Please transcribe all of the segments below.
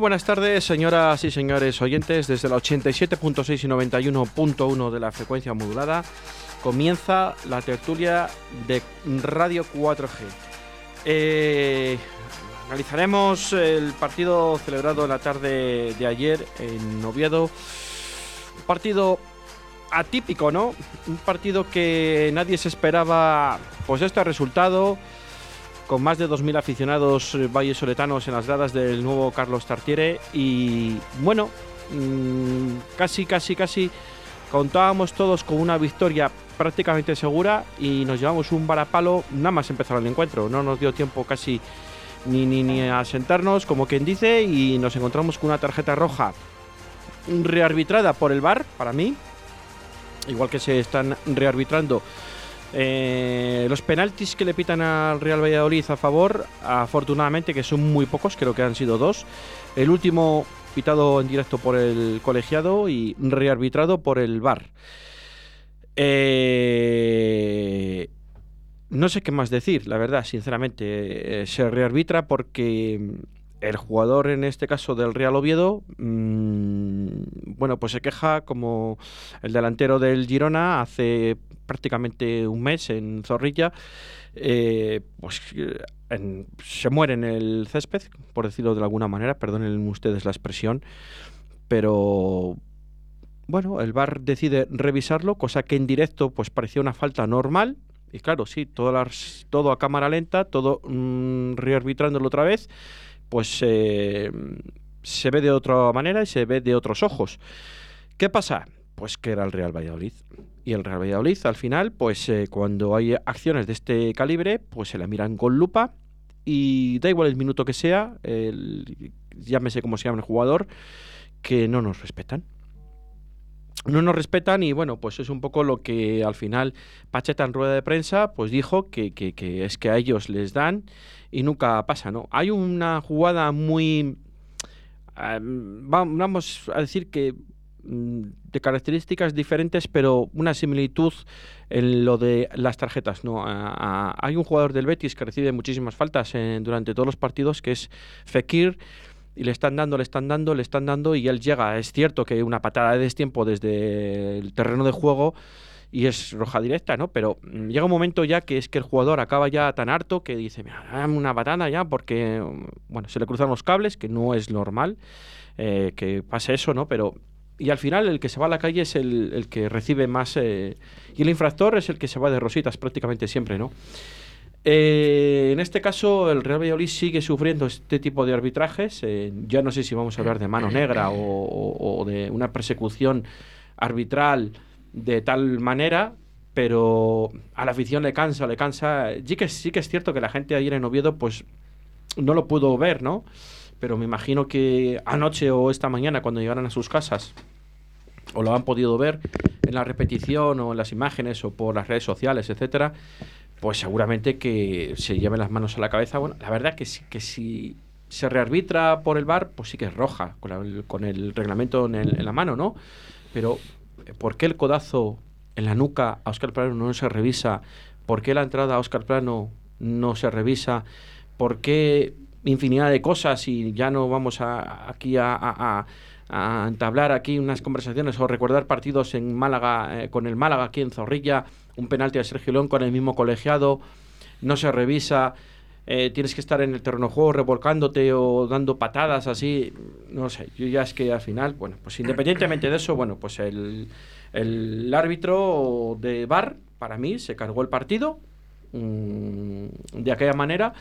Buenas tardes, señoras y señores oyentes. Desde la 87.6 y 91.1 de la frecuencia modulada comienza la tertulia de Radio 4G. Eh, analizaremos el partido celebrado en la tarde de ayer en Oviedo. Un partido atípico, ¿no? Un partido que nadie se esperaba, pues este resultado con más de 2.000 aficionados eh, vallesoletanos en las gradas del nuevo Carlos Tartiere. Y bueno, mm, casi, casi, casi contábamos todos con una victoria prácticamente segura y nos llevamos un varapalo. Nada más empezar el encuentro, no nos dio tiempo casi ni, ni, ni a sentarnos como quien dice y nos encontramos con una tarjeta roja rearbitrada por el VAR para mí, igual que se están rearbitrando eh, los penaltis que le pitan al Real Valladolid a favor, afortunadamente que son muy pocos, creo que han sido dos. El último pitado en directo por el colegiado y rearbitrado por el VAR. Eh, no sé qué más decir, la verdad, sinceramente. Eh, se rearbitra porque el jugador, en este caso del Real Oviedo, mm, bueno, pues se queja como el delantero del Girona hace prácticamente un mes en Zorrilla, eh, pues se muere en el césped, por decirlo de alguna manera, perdonen ustedes la expresión, pero bueno, el VAR decide revisarlo, cosa que en directo pues parecía una falta normal, y claro, sí, todo, todo a cámara lenta, todo mm, rearbitrándolo otra vez, pues eh, se ve de otra manera y se ve de otros ojos. ¿Qué pasa? Pues que era el Real Valladolid. Y el Real Valladolid, al final, pues eh, cuando hay acciones de este calibre, pues se la miran con lupa y da igual el minuto que sea, el, llámese como se llama el jugador, que no nos respetan. No nos respetan y bueno, pues es un poco lo que al final Pacheta en rueda de prensa pues dijo que, es que a ellos les dan y nunca pasa, ¿no? Hay una jugada muy... vamos a decir que de características diferentes, pero una similitud en lo de las tarjetas. ¿no? hay un jugador del Betis que recibe muchísimas faltas durante todos los partidos, que es Fekir, y le están dando, le están dando, le están dando, y él llega. Es cierto que una patada de destiempo desde el terreno de juego y es roja directa, ¿no? Pero mm, llega un momento ya que es que el jugador acaba ya tan harto que dice, mira, dame una batana ya porque, mm, bueno, se le cruzan los cables, que no es normal eh, que pase eso, ¿no? Pero y al final el que se va a la calle es el, que recibe más eh, y el infractor es el que se va de rositas prácticamente siempre, ¿no? Eh, en este caso, el Real Valladolid sigue sufriendo este tipo de arbitrajes. ya no sé si vamos a hablar de mano negra o de una persecución arbitral de tal manera, pero a la afición le cansa, le cansa. Sí que, sí que es cierto que la gente ayer en Oviedo, pues no lo pudo ver, ¿no? Pero me imagino que anoche o esta mañana, cuando llegaran a sus casas, o lo han podido ver en la repetición o en las imágenes o por las redes sociales, etcétera, pues seguramente que se lleven las manos a la cabeza. Bueno, la verdad que, que si se rearbitra por el bar, pues sí que es roja, con, el reglamento en, en la mano, ¿no? Pero ¿por qué el codazo en la nuca a Oscar Plano no se revisa? ¿Por qué la entrada a Oscar Plano no se revisa? ¿Por qué infinidad de cosas y ya no vamos a, aquí a, entablar aquí unas conversaciones o recordar partidos en Málaga, eh, con el Málaga aquí en Zorrilla, un penalti a Sergio León con el mismo colegiado, no se revisa, eh, tienes que estar en el terreno de juego revolcándote o dando patadas así, no sé, yo ya es que al final, bueno, pues independientemente de eso, bueno, pues el, el árbitro de VAR, para mí, se cargó el partido mm, de aquella manera.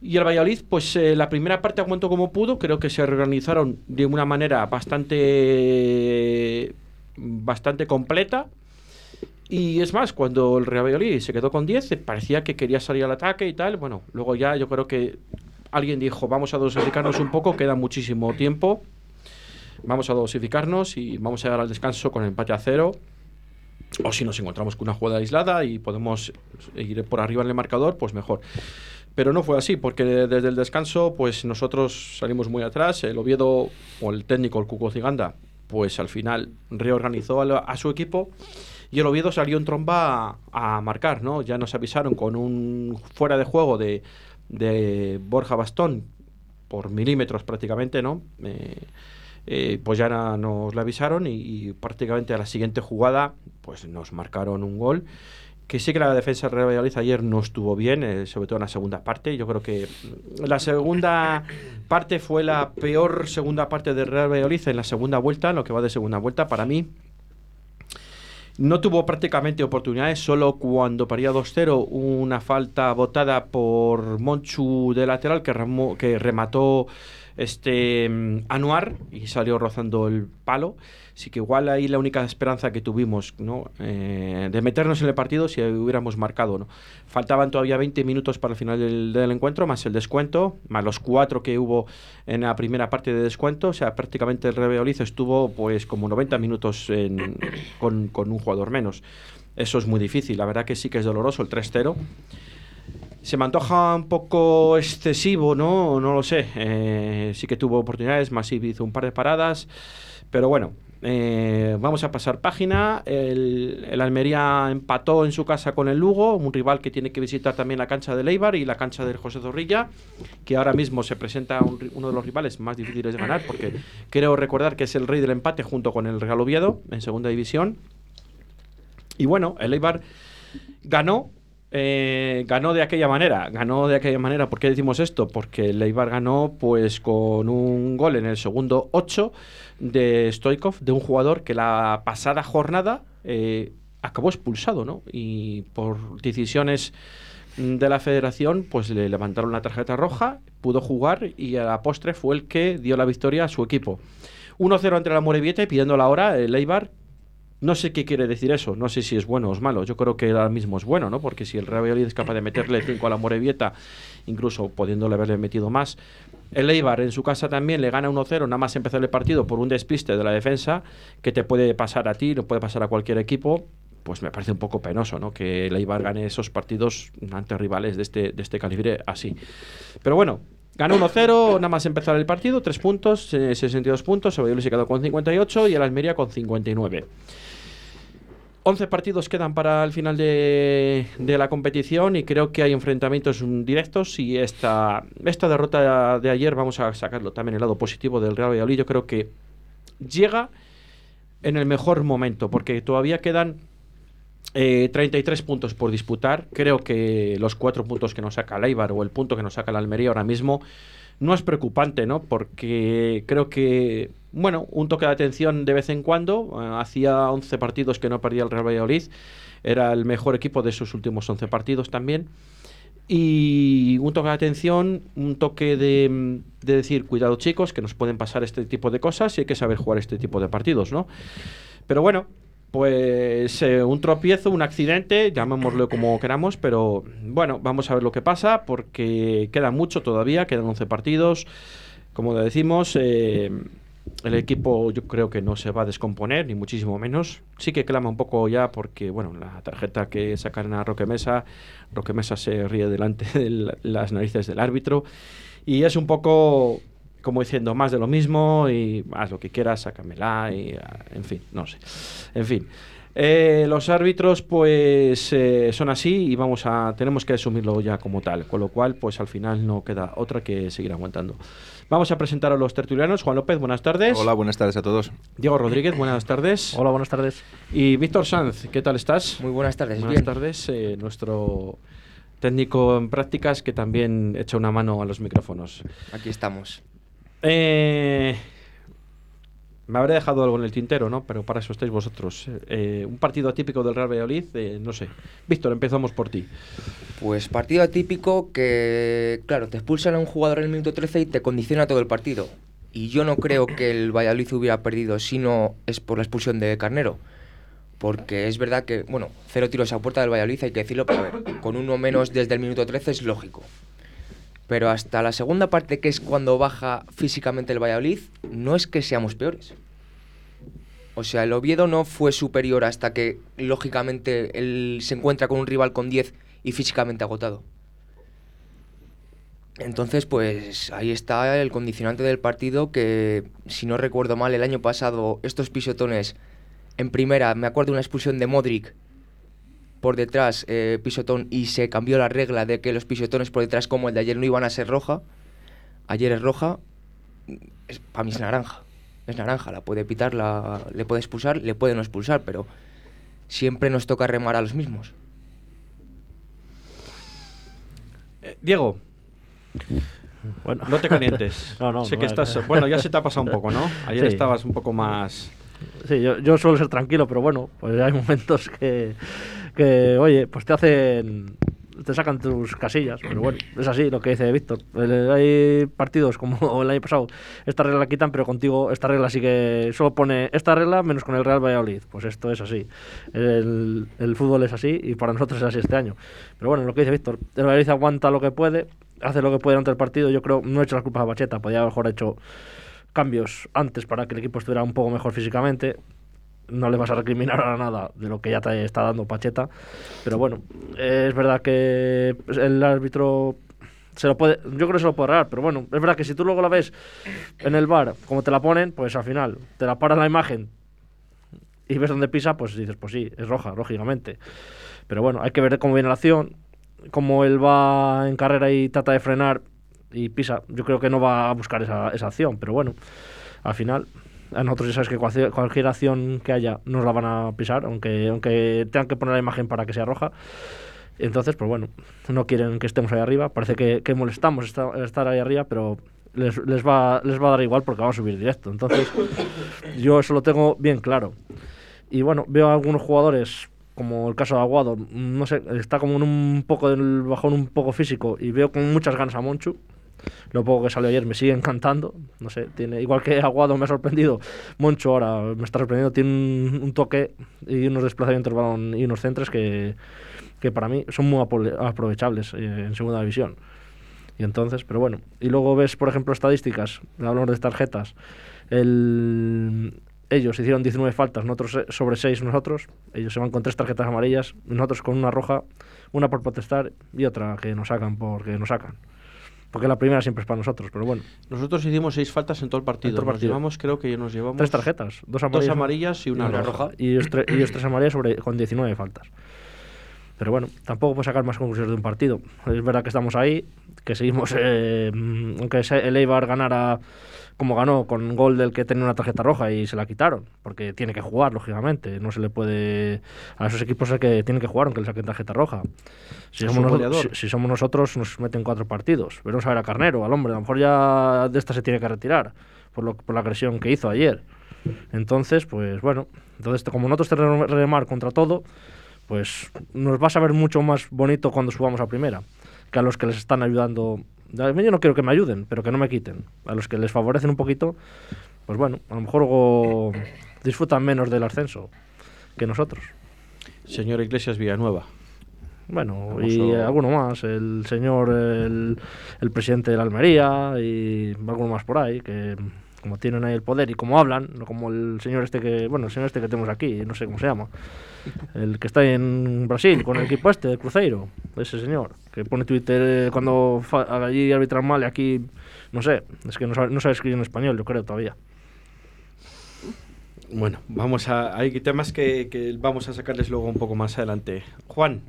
Y el Valladolid, pues eh, la primera parte aguantó como pudo, creo que se reorganizaron de una manera bastante, bastante completa. Y es más, cuando el Real Valladolid se quedó con 10, parecía que quería salir al ataque y tal. Bueno, luego ya yo creo que alguien dijo, vamos a dosificarnos un poco, queda muchísimo tiempo. Vamos a dosificarnos y vamos a llegar al descanso con empate a cero. O si nos encontramos con una jugada aislada y podemos ir por arriba en el marcador, pues mejor. Pero no fue así, porque desde el descanso, pues nosotros salimos muy atrás. El Oviedo, o el técnico, el Cuco Ciganda, pues al final reorganizó a, su equipo y el Oviedo salió en tromba a, marcar, ¿no? Ya nos avisaron con un fuera de juego de, de Borja Bastón por milímetros prácticamente, ¿no? Eh, eh, pues ya nos lo avisaron y, y, prácticamente a la siguiente jugada pues nos marcaron un gol que sí que la defensa del Real Valladolid ayer no estuvo bien, eh, sobre todo en la segunda parte. Yo creo que la segunda parte fue la peor segunda parte del Real Valladolid en la segunda vuelta, en lo que va de segunda vuelta para mí. No tuvo prácticamente oportunidades, solo cuando paría 2-0 una falta botada por Monchu de lateral que remató este mm, Anuar y salió rozando el palo. Así que igual ahí la única esperanza que tuvimos ¿no? Eh, de meternos en el partido si hubiéramos marcado. ¿no? Faltaban todavía 20 minutos para el final del, encuentro, más el descuento, más los cuatro que hubo en la primera parte de descuento. O sea, prácticamente el Rebeoliz estuvo pues como 90 minutos con, con un jugador menos. Eso es muy difícil, la verdad que sí que es doloroso el 3-0 se me antoja un poco excesivo, ¿no? No lo sé. Eh, sí que tuvo oportunidades, Masip hizo un par de paradas, pero bueno. Eh, vamos a pasar página. El, Almería empató en su casa con el Lugo, un rival que tiene que visitar también la cancha de Leibar y la cancha del José Zorrilla, que ahora mismo se presenta uno de los rivales más difíciles de ganar, porque creo recordar que es el rey del empate junto con el Real Oviedo en segunda división. Y bueno, el Eibar ganó eh, ganó de aquella manera. Ganó de aquella manera. ¿Por qué decimos esto? Porque Leibar ganó pues con un gol en el segundo 8 de Stoikov, de un jugador que la pasada jornada eh, acabó expulsado, ¿no? Y por decisiones de la federación, pues le levantaron la tarjeta roja, pudo jugar y a la postre fue el que dio la victoria a su equipo. 1-0 entre la Morevieta y pidiendo la hora el Leibar no sé qué quiere decir eso, no sé si es bueno o es malo. Yo creo que ahora mismo es bueno, ¿no? Porque si el Real Valladolid es capaz de meterle 5 a la Morevieta, incluso pudiéndole haberle metido más, el Eibar en su casa también le gana 1-0, nada más empezar el partido por un despiste de la defensa que te puede pasar a ti, no puede pasar a cualquier equipo. Pues me parece un poco penoso, ¿no? Que el Eibar gane esos partidos ante rivales de este, de este calibre así. Pero bueno, Ganó 1-0, nada más empezar el partido, 3 puntos, 62 puntos, el Valladolid se quedó con 58 y el Almería con 59. 11 partidos quedan para el final de, la competición y creo que hay enfrentamientos directos y esta, esta derrota de ayer vamos a sacarlo también el lado positivo del Real Valladolid. Yo creo que llega en el mejor momento porque todavía quedan 33 eh, puntos por disputar. Creo que los 4 puntos que nos saca el o el punto que nos saca la Almería ahora mismo no es preocupante, ¿no? Porque creo que bueno, un toque de atención de vez en cuando. Eh, hacía 11 partidos que no perdía el Real Valladolid. Era el mejor equipo de sus últimos 11 partidos también. Y un toque de atención, un toque de, decir, cuidado chicos, que nos pueden pasar este tipo de cosas y hay que saber jugar este tipo de partidos, ¿no? Pero bueno, pues eh, un tropiezo, un accidente, llamémoslo como queramos, pero bueno, vamos a ver lo que pasa porque queda mucho todavía, quedan 11 partidos. Como decimos, eh, el equipo yo creo que no se va a descomponer, ni muchísimo menos. Sí que clama un poco ya porque, bueno, la tarjeta que sacan a Roque Mesa, Roque Mesa se ríe delante de las narices del árbitro y es un poco como diciendo más de lo mismo y haz lo que quieras, sácamela y en fin, no sé. En fin. Eh, los árbitros pues eh, son así y vamos a tenemos que asumirlo ya como tal, con lo cual pues al final no queda otra que seguir aguantando. Vamos a presentar a los tertulianos. Juan López, buenas tardes. Hola, buenas tardes a todos. Diego Rodríguez, buenas tardes. Hola, buenas tardes. Y Víctor Sanz, ¿qué tal estás? Muy buenas tardes. Buenas tardes, eh, nuestro técnico en prácticas que también echa una mano a los micrófonos. Aquí estamos. Eh, me habré dejado algo en el tintero, ¿no? Pero para eso estáis vosotros. Eh, un partido atípico del Real Valladolid, eh, no sé. Víctor, empezamos por ti. Pues partido atípico que, claro, te expulsan a un jugador en el minuto 13 y te condiciona todo el partido. Y yo no creo que el Valladolid hubiera perdido si no es por la expulsión de Carnero. Porque es verdad que, bueno, cero tiros a puerta del Valladolid, hay que decirlo, pero a ver, con uno menos desde el minuto 13 es lógico. Pero hasta la segunda parte, que es cuando baja físicamente el Valladolid, no es que seamos peores. O sea, el Oviedo no fue superior hasta que, lógicamente, él se encuentra con un rival con 10 y físicamente agotado. Entonces, pues ahí está el condicionante del partido que, si no recuerdo mal, el año pasado estos pisotones en primera, me acuerdo de una expulsión de Modric por detrás eh, pisotón y se cambió la regla de que los pisotones por detrás como el de ayer no iban a ser roja. Ayer es roja, para mí es naranja. Es naranja, la puede pitar, la, le puede expulsar, le puede no expulsar, pero siempre nos toca remar a los mismos. Eh, Diego. Bueno. No te calientes. no, no, sé que vale. estás. Bueno, ya se te ha pasado un poco, ¿no? Ayer Sí. estabas un poco más. Sí, yo, yo suelo ser tranquilo, pero bueno, pues hay momentos que, que, oye, pues te hacen, te sacan tus casillas, pero bueno, es así lo que dice Víctor. Hay partidos como el año pasado, esta regla la quitan, pero contigo esta regla sí que solo pone esta regla menos con el Real Valladolid. Pues esto es así. El, el fútbol es así y para nosotros es así este año. Pero bueno, lo que dice Víctor, el Valladolid aguanta lo que puede, hace lo que puede ante el partido. Yo creo, no he hecho las culpas a Bacheta, podía mejor hecho cambios antes para que el equipo estuviera un poco mejor físicamente. No le vas a recriminar ahora nada de lo que ya te está dando Pacheta. Pero bueno, es verdad que el árbitro se lo puede, yo creo que se lo puede agarrar, pero bueno, es verdad que si tú luego la ves en el bar, como te la ponen, pues al final te la paras la imagen y ves dónde pisa, pues dices, pues sí, es roja, lógicamente. Pero bueno, hay que ver cómo viene la acción, cómo él va en carrera y trata de frenar y pisa. Yo creo que no va a buscar esa, esa acción, pero bueno, al final, a nosotros ya sabes que cualquier, cualquier acción que haya nos la van a pisar, aunque, aunque tengan que poner la imagen para que sea roja. Entonces, pues bueno, no quieren que estemos ahí arriba. Parece que, que molestamos esta- estar ahí arriba, pero les, les, va, les va a dar igual porque vamos a subir directo. Entonces, yo eso lo tengo bien claro. Y bueno, veo a algunos jugadores, como el caso de Aguado, no sé, está como en un poco del bajón un poco físico y veo con muchas ganas a Monchu. Lo poco que salió ayer me sigue encantando. No sé, tiene igual que Aguado me ha sorprendido. Moncho ahora me está sorprendiendo. Tiene un, toque y unos desplazamientos de balón y unos centros que, que para mí son muy aprovechables eh, en segunda división. Y entonces, pero bueno. Y luego ves, por ejemplo, estadísticas, hablamos de tarjetas. El, ellos hicieron 19 faltas, nosotros eh, sobre 6 nosotros. Ellos se van con tres tarjetas amarillas, nosotros con una roja, una por protestar y otra que nos sacan porque nos sacan. Porque la primera siempre es para nosotros, pero bueno. Nosotros hicimos seis faltas en todo el partido. todo el Nos partido. llevamos, creo que nos llevamos. Tres tarjetas, dos Dos amarillas, amarillas y una, una roja. roja. y ellos, tre- ellos tres amarillas sobre, con 19 faltas. Pero bueno, tampoco puedo sacar más conclusiones de un partido. Es verdad que estamos ahí, que seguimos, eh, mm, aunque se- el Eibar ganara como ganó, con gol del que tenía una tarjeta roja y se la quitaron, porque tiene que jugar, lógicamente. No se le puede. A esos equipos es que tienen que jugar aunque le saquen tarjeta roja. Si somos, goleador. si, si somos nosotros, nos meten cuatro partidos. Veremos a ver a Carnero, al hombre. A lo mejor ya de esta se tiene que retirar por, lo, por la agresión que hizo ayer. Entonces, pues bueno, entonces como nosotros tenemos que remar contra todo, pues nos va a saber mucho más bonito cuando subamos a primera que a los que les están ayudando. Yo no quiero que me ayuden, pero que no me quiten. A los que les favorecen un poquito, pues bueno, a lo mejor disfrutan menos del ascenso que nosotros. Señor Iglesias Villanueva. Bueno, y alguno más, el señor, el, el presidente de la Almería y alguno más por ahí, que como tienen ahí el poder y como hablan, no como el señor este que, bueno, el señor este que tenemos aquí, no sé cómo se llama, el que está en Brasil con el equipo este de Cruzeiro, ese señor, que pone Twitter eh, cuando allí arbitran mal y aquí, no sé, es que no sabe, no sabe escribir en español, yo creo todavía. Bueno, vamos a. Hay temas que, que vamos a sacarles luego un poco más adelante. Juan,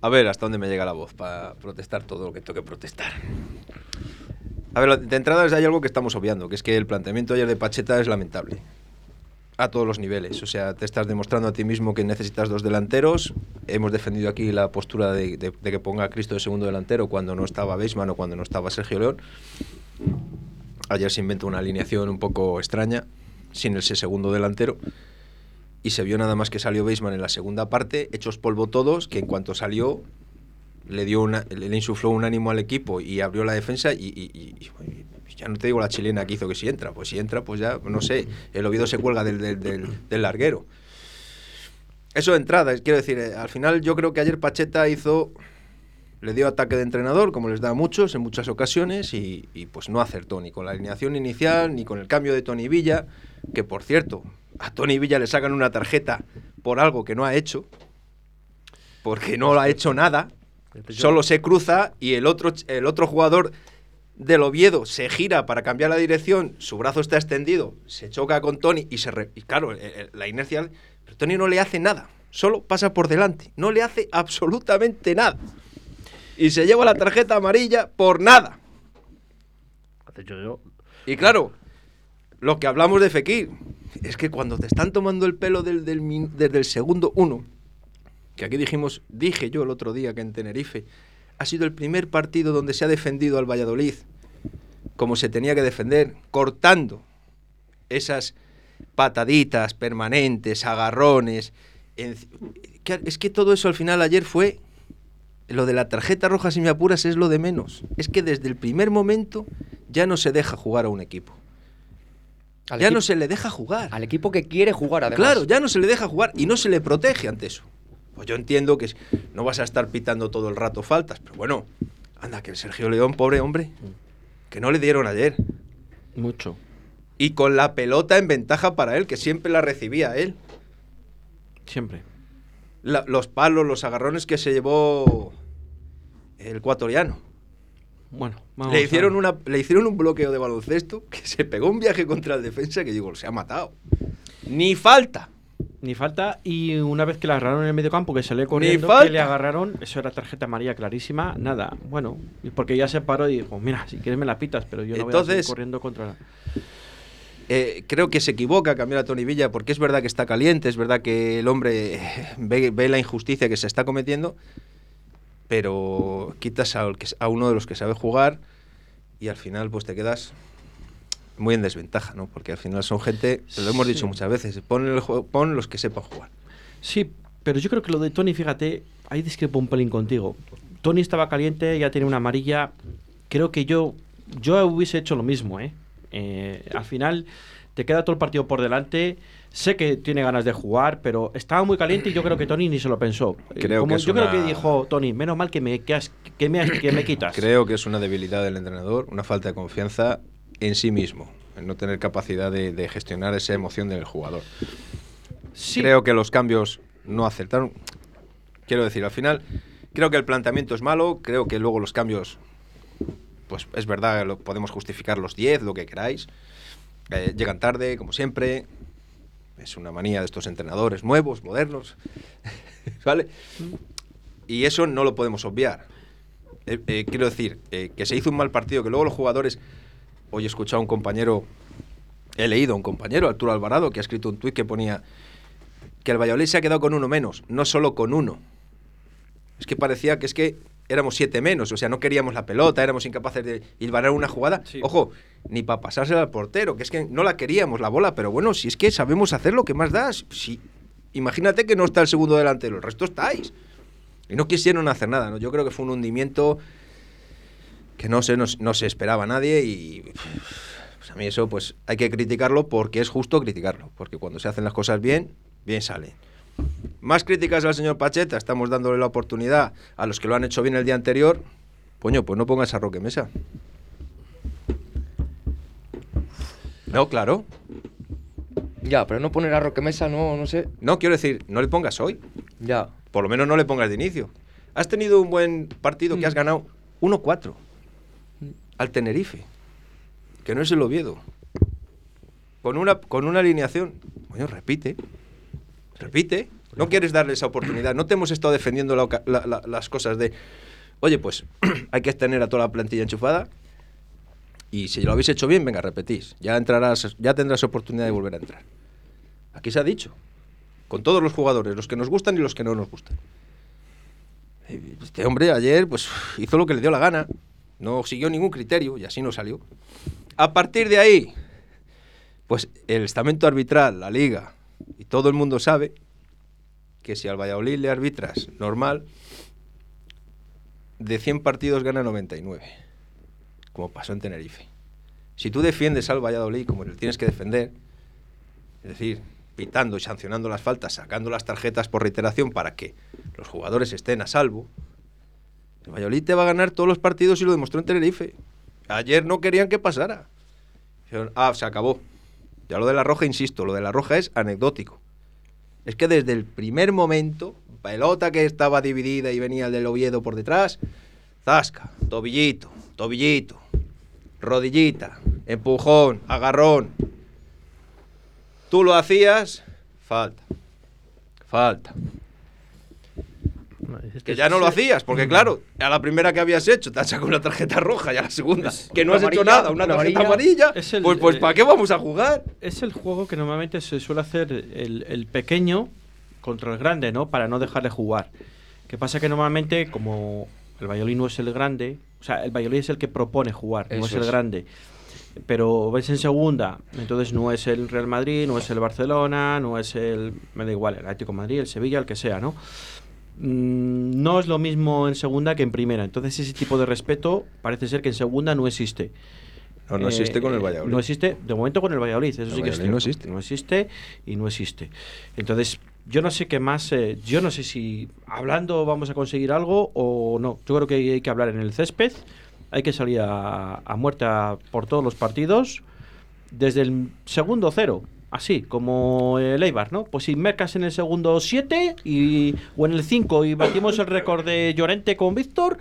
A ver hasta dónde me llega la voz para protestar todo lo que tengo que protestar. A ver, de entrada hay algo que estamos obviando, que es que el planteamiento ayer de Pacheta es lamentable. A todos los niveles. O sea, te estás demostrando a ti mismo que necesitas dos delanteros. Hemos defendido aquí la postura de que ponga a Cristo de segundo delantero cuando no estaba Beisman o cuando no estaba Sergio León. Ayer se inventó una alineación un poco extraña, sin ese segundo delantero. Y se vio nada más que salió Beisman en la segunda parte, hechos polvo todos, que en cuanto salió le dio una, le insufló un ánimo al equipo y abrió la defensa y, y- y ya no te digo la chilena que hizo que si entra, pues si entra, pues ya, no sé, el Oviedo se cuelga del, del- del- larguero. Eso de entrada, quiero decir, eh, al final yo creo que ayer Pacheta hizo, le dio ataque de entrenador, como les da a muchos en muchas ocasiones, y, y pues no acertó ni con la alineación inicial, ni con el cambio de Tony Villa, que por cierto, a Tony Villa le sacan una tarjeta por algo que no ha hecho, porque no ha hecho nada, solo se cruza y el otro, el otro jugador del Oviedo se gira para cambiar la dirección, su brazo está extendido, se choca con Tony y se re- y claro, el- el- la inercia, pero Tony no le hace nada, solo pasa por delante, no le hace absolutamente nada. Y se lleva la tarjeta amarilla por nada. Y claro, lo que hablamos de Fekir, es que cuando te están tomando el pelo del, del min- desde el segundo uno, que aquí dijimos, dije yo el otro día que en Tenerife, ha sido el primer partido donde se ha defendido al Valladolid como se tenía que defender, cortando esas pataditas permanentes, agarrones. en- es que todo eso al final ayer fue lo de la tarjeta roja, si me apuras, es lo de menos. Es que desde el primer momento ya no se deja jugar a un equipo. Al ya equipo- no se le deja jugar. Al equipo que quiere jugar, además. Claro, ya no se le deja jugar y no se le protege ante eso. Pues yo entiendo que no vas a estar pitando todo el rato faltas, pero bueno, anda, que el Sergio León, pobre hombre, que no le dieron ayer. mucho. Y con la pelota en ventaja para él, que siempre la recibía él. Siempre. La- los palos, los agarrones que se llevó el ecuatoriano. Bueno, vamos Le a- hicieron, una, le hicieron un bloqueo de baloncesto que se pegó un viaje contra el defensa que digo, se ha matado. Ni falta. Ni falta. Y una vez que la agarraron en el medio campo, que salió corriendo, que le agarraron, eso era tarjeta amarilla clarísima. Nada, bueno, porque ya se paró y dijo, mira, si quieres me la pitas, pero yo no voy a seguir Entonces- corriendo contra la... Eh, creo que se equivoca cambiar a Tony Villa porque es verdad que está caliente, es verdad que el hombre eh, ve, ve la injusticia que se está cometiendo, pero quitas a uno de los que sabe jugar y al final pues te quedas muy en desventaja, ¿no? Porque al final son gente, lo hemos dicho Sí. muchas veces, pon, el juego- pon los que sepan jugar. Sí, pero yo creo que lo de Tony, fíjate, ahí discrepo un pelín contigo. Tony estaba caliente, ya tenía una amarilla. Creo que yo, yo hubiese hecho lo mismo, ¿eh? Eh, al final te queda todo el partido por delante. Sé que tiene ganas de jugar, pero estaba muy caliente y yo creo que Tony ni se lo pensó. Eh, Creo Como que yo creo una- que dijo Tony, menos mal que me, que has- que me, has- que me quitas. Creo que es una debilidad del entrenador, una falta de confianza en sí mismo, en no tener capacidad de, de gestionar esa emoción del jugador. Sí, Creo que los cambios no acertaron. Quiero decir, al final, creo que el planteamiento es malo, creo que luego los cambios, pues es verdad, lo, podemos justificar los 10, lo que queráis. Eh, llegan tarde, como siempre. Es una manía de estos entrenadores nuevos, modernos. ¿Vale? Y eso no lo podemos obviar. Eh, eh, quiero decir, que se hizo un mal partido, que luego los jugadores. Hoy he escuchado a un compañero, he leído a un compañero, Arturo Alvarado, que ha escrito un tuit que ponía que el Valladolid se ha quedado con uno menos, no solo con uno. Es que parecía que es que éramos siete menos, o sea, no queríamos la pelota, éramos incapaces de hilvanar una jugada. Sí. Ojo, ni para pasársela al portero, que es que no la queríamos la bola, pero bueno, si es que sabemos hacer lo que más da. Si, imagínate que no está el segundo delantero, el resto estáis. Y no quisieron hacer nada, ¿no? Yo creo que fue un hundimiento que no se, no, no se esperaba nadie y pues a mí eso pues hay que criticarlo porque es justo criticarlo, porque cuando se hacen las cosas bien, bien salen. Más críticas al señor Pacheta, estamos dándole la oportunidad a los que lo han hecho bien el día anterior. Coño, pues no pongas a Roque Mesa. No, claro. Ya, pero no poner a Roque Mesa, no, no sé. No, quiero decir, no le pongas hoy. Ya. Por lo menos no le pongas de inicio. Has tenido un buen partido que has ganado 1-4 al Tenerife, que no es el Oviedo. Con una, con una alineación. Coño, repite. Repite. No quieres darle esa oportunidad. No te hemos estado defendiendo la oca- la- la- las cosas de. Oye, pues hay que tener a toda la plantilla enchufada. Y si lo habéis hecho bien, venga, repetís. Ya entrarás, ya tendrás oportunidad de volver a entrar. Aquí se ha dicho. Con todos los jugadores, los que nos gustan y los que no nos gustan. Este hombre ayer pues hizo lo que le dio la gana, no siguió ningún criterio y así no salió. A partir de ahí, pues el estamento arbitral, la liga y todo el mundo sabe que si al Valladolid le arbitras normal, de 100 partidos gana 99, como pasó en Tenerife. Si tú defiendes al Valladolid como le tienes que defender, es decir, pitando y sancionando las faltas, sacando las tarjetas por reiteración para que los jugadores estén a salvo, el Valladolid va a ganar todos los partidos y lo demostró en Tenerife. Ayer no querían que pasara. Ah, se acabó. Ya lo de la roja, insisto, lo de la roja es anecdótico. Es que desde el primer momento, pelota que estaba dividida y venía el del Oviedo por detrás, zasca, tobillito, tobillito, rodillita, empujón, agarrón. Tú lo hacías, falta, falta. Es Que ya no lo hacías, Mm. porque claro, a la primera que habías hecho te has sacado una tarjeta roja y a la segunda, que no has hecho nada, una tarjeta amarilla. amarilla, Es el- pues, pues ¿para qué vamos a jugar? Es el juego que normalmente se suele hacer el, el pequeño contra el grande, ¿no? Para no dejarle jugar. Que pasa que normalmente, como el Valladolid no es el grande, o sea, el Valladolid es el que propone jugar, no es el grande. Pero ves en segunda, entonces no es el Real Madrid, no es el Barcelona, no es el. Me da igual, el Atlético de Madrid, el Sevilla, el que sea, ¿no? Mm, no es lo mismo en segunda que en primera. Entonces, ese tipo de respeto parece ser que en segunda no existe. No, no existe con el Eh, Valladolid. No existe, de momento con el Valladolid, eso El sí que es no existe. No existe y no existe. Entonces, yo no sé qué más, eh, yo no sé si hablando vamos a conseguir algo o no. Yo creo que hay que hablar en el césped, hay que salir a, a muerte a- por todos los partidos desde el segundo cero. Así, como el Eibar, ¿no? Pues si mercas en el segundo 7 y, o en el 5 y batimos el récord de Llorente con Víctor,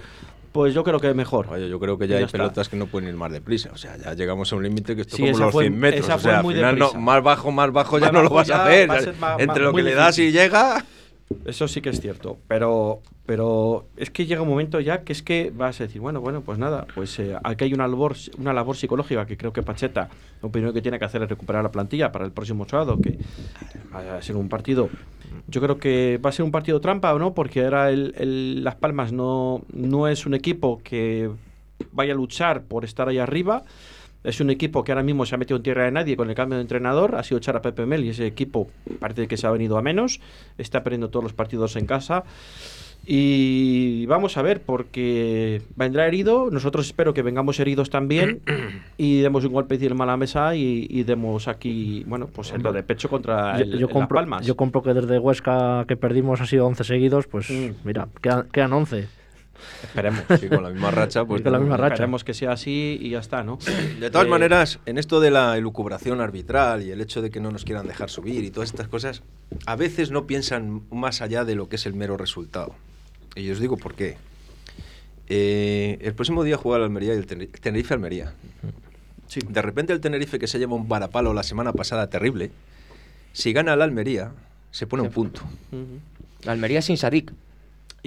pues yo creo que mejor. Oye, yo creo que ya hay está. pelotas que no pueden ir más deprisa. O sea, ya llegamos a un límite que esto Sí, como los fue- 100 metros. O sea, al final no, más bajo, más bajo ya no lo vas ya a hacer. va a Entre lo que le das y llega... Eso sí que es cierto, pero pero es que llega un momento ya que es que vas a decir, bueno, bueno, pues nada, pues eh, aquí hay una labor, una labor psicológica que creo que Pacheta lo primero que tiene que hacer es recuperar la plantilla para el próximo sábado, que va a ser un partido, yo creo que va a ser un partido trampa, ¿no? Porque ahora el, el- Las Palmas no, no es un equipo que vaya a luchar por estar ahí arriba, es un equipo que ahora mismo se ha metido en tierra de nadie con el cambio de entrenador. Ha sido echar a Pepe Mel y ese equipo parece que se ha venido a menos. Está perdiendo todos los partidos en casa. Y vamos a ver, porque vendrá herido. Nosotros espero que vengamos heridos también y demos un golpe de a la mesa y, y demos aquí, bueno, pues el lo de pecho contra Yo, el, yo el Las Palmas. yo compro que desde Huesca que perdimos ha sido 11 seguidos, pues Mm. mira, quedan, quedan 11. Esperemos. Sí, con la misma racha, pues... Con la misma racha. Esperemos que sea así y ya está, ¿no? De todas Eh, maneras, en esto de la elucubración arbitral y el hecho de que no nos quieran dejar subir y todas estas cosas, a veces no piensan más allá de lo que es el mero resultado. Y os digo por qué. Eh, el próximo día juega el Almería y el Tener- Tenerife-Almería. Sí. De repente el Tenerife que se lleva un varapalo la semana pasada terrible, si gana el Almería, se pone un punto. Ujú. Almería sin Sadik.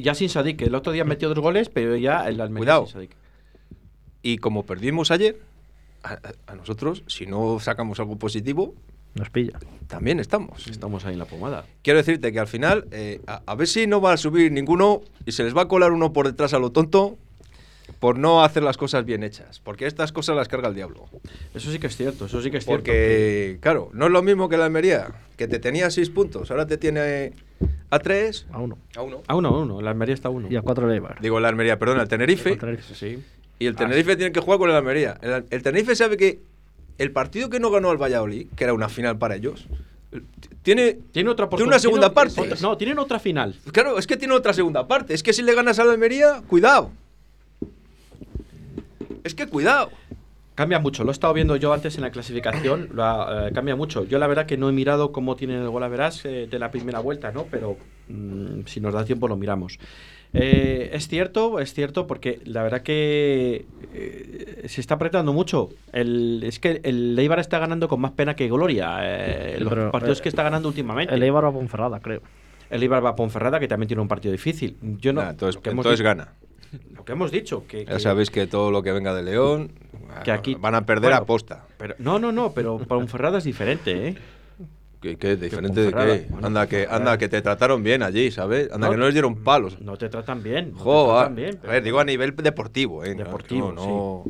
Ya sin Sadik, el otro día metió dos goles, pero ya el Almería Cuidado. sin Sadik. Y como perdimos ayer, a, nosotros, si no sacamos algo positivo, Nos pilla. también estamos. Estamos ahí en la pomada. Quiero decirte que al final, eh, a, a ver si no va a subir ninguno y se les va a colar uno por detrás a lo tonto por no hacer las cosas bien hechas. Porque estas cosas las carga el diablo. Eso sí que es cierto, eso sí que es cierto. Porque, claro, no es lo mismo que la Almería, que te tenía seis puntos, ahora te tiene a tres. A uno. A uno. A uno, a uno, la Almería está a uno. Y a cuatro le Eibar. Digo la Almería, perdón, al Tenerife. El- Sí. Y el Tenerife tiene que jugar con el Almería. El, el Tenerife sabe que el partido que no ganó al Valladolid, que era una final para ellos, tiene, Tiene otra tiene una segunda tiene- parte. otra- no, tienen otra final. Claro, es que tiene otra segunda parte. Es que si le ganas a la Almería, cuidado. Es que cuidado. Cambia mucho, lo he estado viendo yo antes en la clasificación, lo ha- eh, cambia mucho. Yo la verdad que no he mirado cómo tienen el gol a verás eh, de la primera vuelta, ¿no? Pero mm, si nos da tiempo lo miramos. Eh, es cierto, es cierto, porque la verdad que eh, se está apretando mucho. El, es que el Eibar está ganando con más pena que gloria. eh, Sí, los pero, partidos eh, que está ganando últimamente. El Eibar va a Ponferrada, creo. El Eibar va a Ponferrada, que también tiene un partido difícil. Yo no, Nah, entonces gana. Lo que hemos dicho, que, Ya sabéis que todo lo que venga de León Que aquí- van a perder bueno, a posta. pero, no, no, no, pero Ponferrada es diferente, ¿eh? ¿Qué, qué? ¿Diferente de qué? bueno, anda, que, anda, que te trataron bien allí, ¿sabes? Anda, No, que no les dieron palos. No te tratan bien. no te Jo, tratan bien, a ver, digo a nivel deportivo, ¿eh? Deportivo, no, no-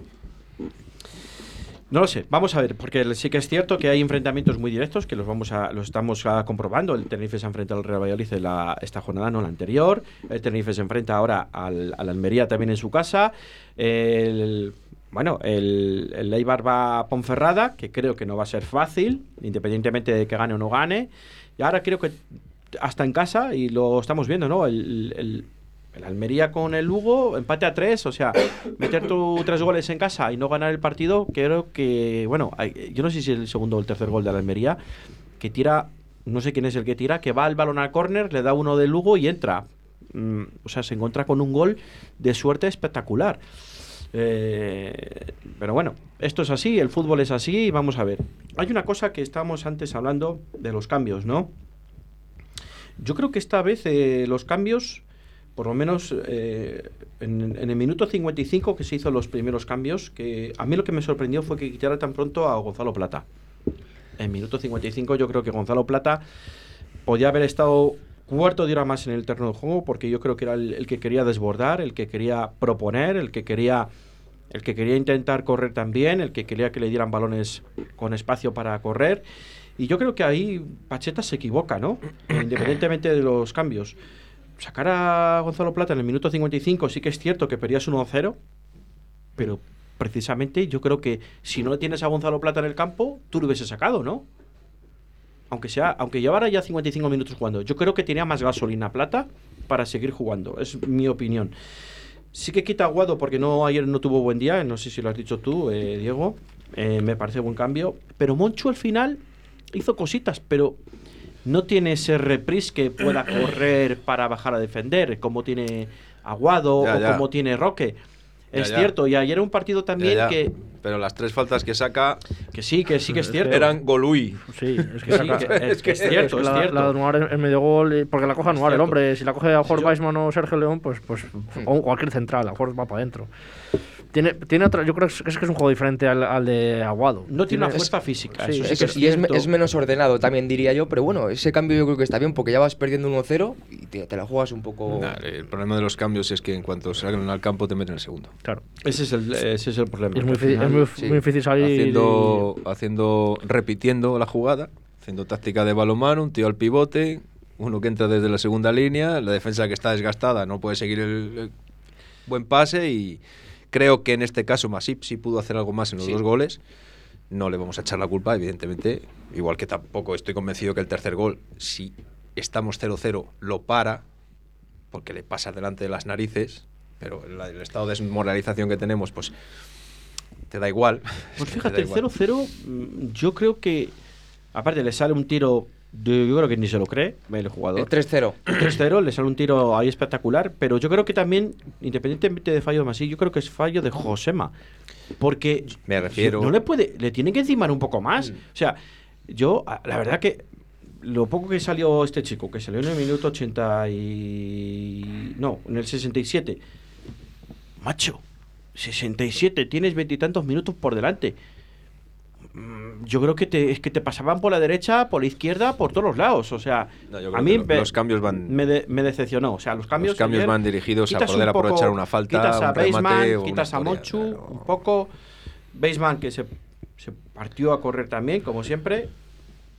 No lo sé, vamos a ver, porque sí que es cierto que hay enfrentamientos muy directos que los vamos a, los estamos ah, comprobando. El Tenerife se enfrenta al Real Valladolid la- esta jornada, no la anterior. El Tenerife se enfrenta ahora al, al Almería también en su casa. El, bueno, el, el va a Ponferrada, que creo que no va a ser fácil, independientemente de que gane o no gane. Y ahora creo que hasta en casa, y lo estamos viendo, ¿no? El- el Almería con el Lugo, empate a tres, o sea, meter tú tres goles en casa y no ganar el partido, creo que, bueno, yo no sé si es el segundo o el tercer gol de la Almería, que tira, no sé quién es el que tira, que va el balón al córner, le da uno de Lugo y entra. Mm, o sea, se encuentra con un gol de suerte espectacular. Eh, pero bueno, esto es así, el fútbol es así y vamos a ver. Hay una cosa que estábamos antes hablando de los cambios, ¿no? Yo creo que esta vez eh, los cambios, por lo menos eh, en, en el minuto 55 que se hizo los primeros cambios, que a mí lo que me sorprendió fue que quitara tan pronto a Gonzalo Plata. En minuto 55 yo creo que Gonzalo Plata podía haber estado cuarto de hora más en el terreno de juego porque yo creo que era el, el que quería desbordar, el que quería proponer, el que quería el que quería intentar correr también, el que quería que le dieran balones con espacio para correr. Y yo creo que ahí Pacheta se equivoca, ¿no? Independientemente de los cambios. Sacar a Gonzalo Plata en el minuto 55 sí que es cierto que perdías 1-0, pero precisamente yo creo que si no tienes a Gonzalo Plata en el campo, tú lo hubiese sacado, ¿no? Aunque sea, aunque llevara ya 55 minutos jugando, yo creo que tenía más gasolina Plata para seguir jugando, es mi opinión. Sí que quita Aguado porque no ayer no tuvo buen día, no sé si lo has dicho tú, eh, Diego. eh, me parece buen cambio. Pero Monchu al final hizo cositas, pero no tiene ese reprise que pueda correr para bajar a defender, como tiene Aguado Ya, o ya. como tiene Roque. Ya, Es ya. cierto, y ayer un partido también Ya, ya. Que, Pero las tres faltas que saca que sí, que sí que es Es cierto. eran Golui. Sí, es que, Sí, saca- que- es, que es cierto, es es que la, cierto. la de en, medio gol, y- porque la coge Anuar, el hombre. Si la coge a yo- Weisman o Sergio León, pues, pues o cualquier central, a mejor va para adentro. Tiene, tiene otra, yo creo que es, que es un juego diferente al, al de Aguado. No tiene una es- fuerza física. sí, eso sí Es- que es y es, es menos ordenado también diría yo, pero bueno, ese cambio yo creo que está bien porque ya vas perdiendo 1-0 y te, te la juegas un poco... Nah, el problema de los cambios es que en cuanto salgan al campo te meten el segundo. Claro. Ese es el, ese es el problema. Es muy, difícil- es muy, sí, muy difícil salir. Haciendo, haciendo, repitiendo la jugada, haciendo táctica de balonmano, un tío al pivote, uno que entra desde la segunda línea, la defensa que está desgastada no puede seguir el, el buen pase y creo que en este caso Masip sí pudo hacer algo más en los Sí. dos goles. No le vamos a echar la culpa, evidentemente. Igual que tampoco estoy convencido que el tercer gol, si estamos 0-0, lo para, porque le pasa delante de las narices, pero el, el estado de desmoralización que tenemos, pues te da igual. Pues Te fíjate, el igual. 0-0, mm, yo creo que. Aparte, le sale un tiro. Yo creo que ni se lo cree el jugador. El 3-0. El 3-0, le sale un tiro ahí espectacular. Pero yo creo que también, independientemente de fallo de Masí, yo creo que es fallo de Josema. Porque. Me refiero- No le puede. Le tiene que encimar un poco más. O sea, yo, la verdad que. Lo poco que salió este chico, que salió en el minuto 80 y. No, en el 67. Macho, 67, tienes veintitantos minutos por delante. Mm, Yo creo que te, es que te pasaban por la derecha, por la izquierda, por todos los lados. O sea, No, a mí me- los cambios van- me, de- me decepcionó. O sea, los cambios, Los cambios van dirigidos a poder un poco- aprovechar una falta, Quitas a un remate Baseman, o una quitas a historia, Monchu pero- un poco. Baseman que se, se partió a correr también, como siempre.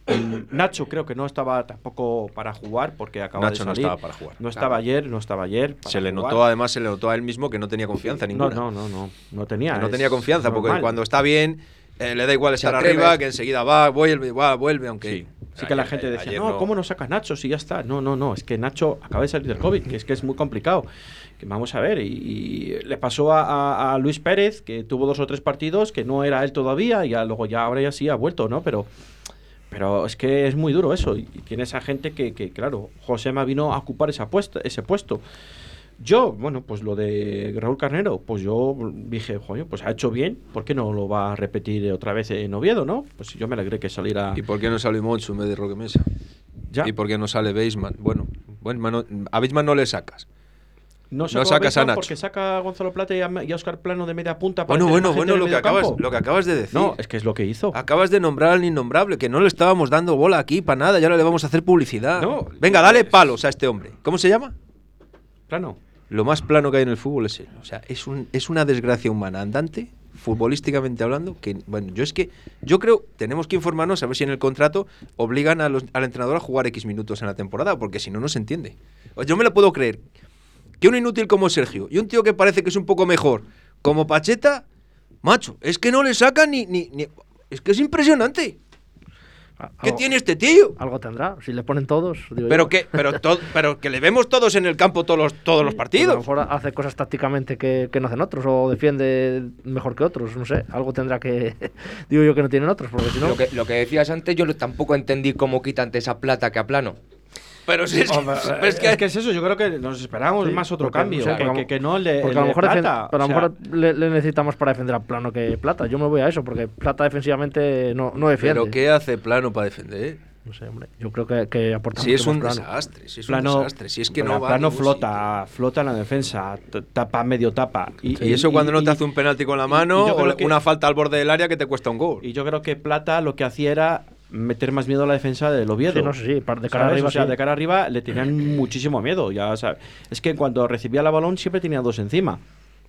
Mm, Nacho creo que no estaba tampoco para jugar porque acaba Nacho de no salir. estaba para jugar. No estaba ayer, no estaba ayer. Se le jugar. notó, además, se le notó a él mismo que no tenía confianza No, ninguna. no, no, no, no tenía. Que no es tenía confianza, porque cuando está bien, eh, le da igual Se estar arriba, que enseguida va, vuelve, va, vuelve, aunque Sí, Sí que la Ayer- gente decía, ayer no, no. ¿cómo no sacas Nacho si ya está? No, no, no, es que Nacho acaba de salir del COVID, que es que es muy complicado. Que vamos a ver, y, y le pasó a, a- a Luis Pérez, que tuvo dos o tres partidos, que no era él todavía, y ya, luego ya ahora ya sí ha vuelto, ¿no? Pero, pero es que es muy duro eso, y, y tienes a gente que, que, claro, Josema vino a ocupar esa puesto, ese puesto. Yo, bueno, pues lo de Raúl Carnero, pues yo dije, joder, pues ha hecho bien, ¿por qué no lo va a repetir otra vez en Oviedo, no? Pues yo me alegré que saliera ¿Y por qué no sale Monchu en vez de Roque Mesa? ya. ¿Y por qué no sale Beisman? Bueno, Weisman no- a Beisman no le sacas. No, sacas a Bateman Nacho. porque saca a Gonzalo Plata y a, y a Oscar Plano de media punta. para Bueno, bueno, bueno, en lo que, acabas, lo que acabas de decir. No, es que es lo que hizo. Acabas de nombrar al innombrable, que no le estábamos dando bola aquí para nada, y ahora le vamos a hacer publicidad. No, Venga, dale palos a este hombre. ¿Cómo se llama? Plano. Lo más plano que hay en el fútbol es él. O sea, es, un, es una desgracia humana andante, futbolísticamente hablando, que, bueno, yo es que, yo creo, tenemos que informarnos a ver si en el contrato obligan a los- al entrenador a jugar X minutos en la temporada, porque si no, no se entiende. Yo me lo puedo creer. Que un inútil como Sergio y un tío que parece que es un poco mejor, como Pacheta, macho, es que no le sacan ni... ni, ni- es que es impresionante. ¿Qué algo- tiene este tío? Algo tendrá, si le ponen todos. digo Pero yo. que, pero, to- pero que le vemos todos en el campo todos los, todos los Pues a lo partidos. mejor hace cosas tácticamente que, que no hacen otros, o defiende mejor que otros, no sé. Algo tendrá que. digo yo que no tienen otros, porque si no. Lo, que, lo que decías antes, yo tampoco entendí cómo quitan esa plata que a plano. Pero si es, que- Hombre, pero es es, que- que, es eso, yo creo que nos esperábamos Sí, más otro porque, cambio, o sea, que, no el de, Porque a lo mejor, defen- Plata. pero a lo o sea, mejor le, le necesitamos para defender a Plano que Plata. Yo me voy a eso, porque Plata defensivamente no, no defiende. ¿Pero qué hace Plano para defender? No sé, hombre. Yo creo que, que aporta Si es un desastre, si es desastre, si es que no va Plano flota, flota en la defensa, tapa, medio tapa. Y eso cuando no te y- hace un penalti con la mano o que- una falta al borde del área que te cuesta un gol. Y yo creo que Plata lo que hacía era meter más miedo a la defensa del Oviedo. Sí, no sé, sí, par- de cara ¿Sabes? arriba. O sea, sí. de cara arriba le tenían muchísimo miedo. Ya sabes. Es que cuando recibía la balón siempre tenía dos encima.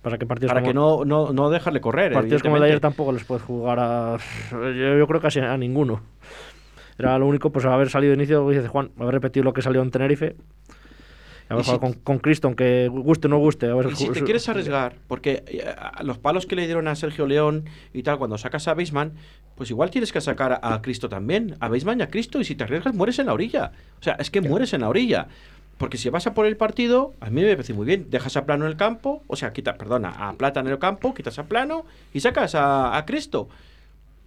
Para que partidos Para como- que no, no, no dejarle correr. Partidos como el de ayer tampoco les puedes jugar a. Yo, yo creo casi a ninguno. Era lo único, pues haber salido de inicio, dice Juan, haber repetido lo que salió en Tenerife. Haber Y si- jugado con, con Cristo, aunque guste o no guste. a ver, Y si te quieres arriesgar, porque eh, los palos que le dieron a Sergio León y tal, cuando sacas a Beisman, pues igual tienes que sacar a, a Cristo también, a Beisman y a Cristo, y si te arriesgas mueres en la orilla. O sea, es que mueres en la orilla. Porque si vas a por el partido, a mí me parece muy bien. Dejas a Plano en el campo, o sea, quita, perdona, a Plata en el campo, quitas a Plano y sacas a, a Cristo.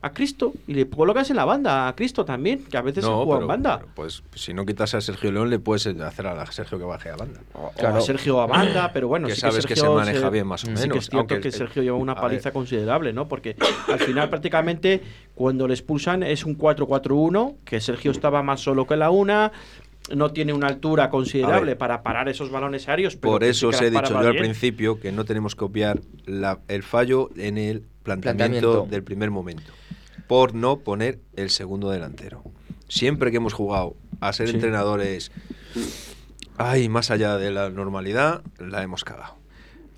A Cristo. Y le colocas en la banda, a Cristo también, que a veces no, juega pero, en banda. pero, pues si no quitas a Sergio León, le puedes hacer a Sergio que baje a banda. O Claro. a Sergio a banda, pero bueno, Que sí sabes que se Sergio maneja bien más o sí que menos, es cierto aunque que Sergio lleva una paliza considerable, ¿no? Porque al final prácticamente cuando le expulsan es un 4-4-1, que Sergio estaba más solo que la una, no tiene una altura considerable ver. para parar esos balones aéreos. pero Por que eso que os he dicho yo al principio que no tenemos que obviar la- el fallo en el planteamiento, Planteamiento. del primer momento. Por no poner el segundo delantero. Siempre que hemos jugado a ser Sí. entrenadores, ay, más allá de la normalidad, la hemos cagado.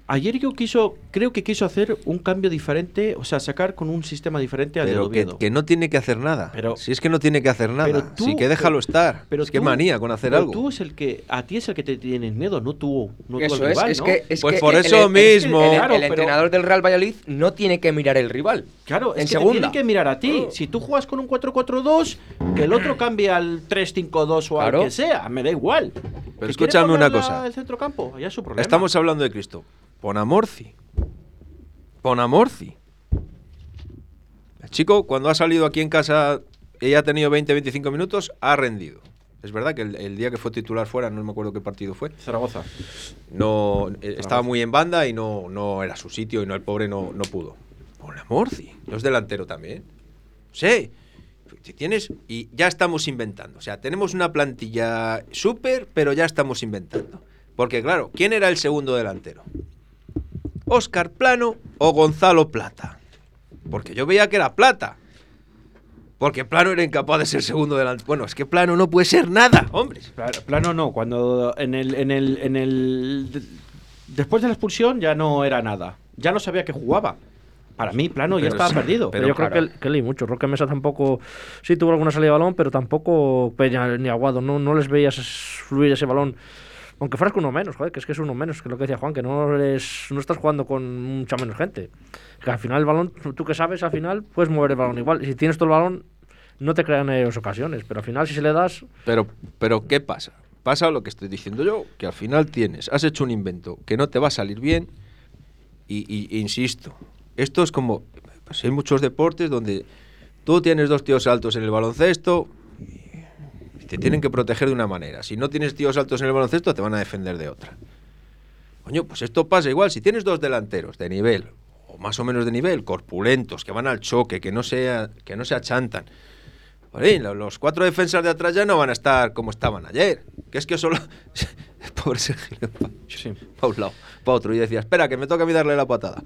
Ayer yo quiso, creo que quiso hacer un cambio diferente, o sea, sacar con un sistema diferente al de Pero que, Oviedo. que no tiene que hacer nada. Pero- si es que no tiene que hacer nada. Pero tú- sí que déjalo estar. Pero es que manía con hacer pero algo. Tú es el que, a ti es el que te tienes miedo, no tú, no tú Eso al es, rival, es ¿no? que, es Pues que por el- eso el- mismo. El, Claro, el pero- entrenador del Real Valladolid no tiene que mirar el rival. Claro, es en que te segunda. tienen que mirar a ti. Si tú juegas con un 4-4-2, que el otro cambie al 3-5-2 o Claro. al que sea, me da igual. Pero ¿Que escúchame una cosa. El centrocampo, allá es su problema. Estamos hablando de Cristo. Pon a Morci. Pon a Morci. El chico, cuando ha salido aquí en casa y ha tenido 20-25 minutos, ha rendido. Es verdad que el, el día que fue titular fuera, no me acuerdo qué partido fue, Zaragoza. no eh, estaba muy en banda y no, no era su sitio y no el pobre no, no pudo. Pon a Morci. No es delantero también. Sí. Si tienes. Y ya estamos inventando. O sea, tenemos una plantilla súper, pero ya estamos inventando. Porque, claro, ¿quién era el segundo delantero? ¿Oscar Plano o Gonzalo Plata? Porque yo veía que era Plata. Porque Plano era incapaz de ser segundo delantero. Bueno, es que Plano no puede ser nada, hombre. Pla- Plano no, cuando en el, en el, en el de- después de la expulsión ya no era nada. Ya no sabía que jugaba. Para mí, Plano ya estaba sí, perdido. Pero yo claro. creo que, que leí mucho. Roque Mesa tampoco. Sí tuvo alguna salida de balón, pero tampoco Peña ni Aguado. No, no les veías fluir ese balón. Aunque fueras con uno menos, joder, que es que es uno menos, que lo que decía Juan, que no, eres, no estás jugando con mucha menos gente. Que al final el balón, tú que sabes, al final puedes mover el balón igual. Y si tienes todo el balón, no te crean ellos ocasiones, pero al final si se le das, Pero, pero ¿qué pasa? Pasa lo que estoy diciendo yo, que al final tienes, has hecho un invento que no te va a salir bien y, y- e insisto, esto es como, pues hay muchos deportes donde tú tienes dos tíos altos en el baloncesto te tienen que proteger de una manera. Si no tienes tíos altos en el baloncesto, te van a defender de otra. Coño, pues esto pasa igual. Si tienes dos delanteros de nivel, o más o menos de nivel, corpulentos, que van al choque, que no, sea, que no se achantan, los cuatro defensas de atrás ya no van a estar como estaban ayer. Que es que solo. Pobre Sergio. Sí. Para un lado, para otro. Y decía, espera, que me toca a mí darle la patada.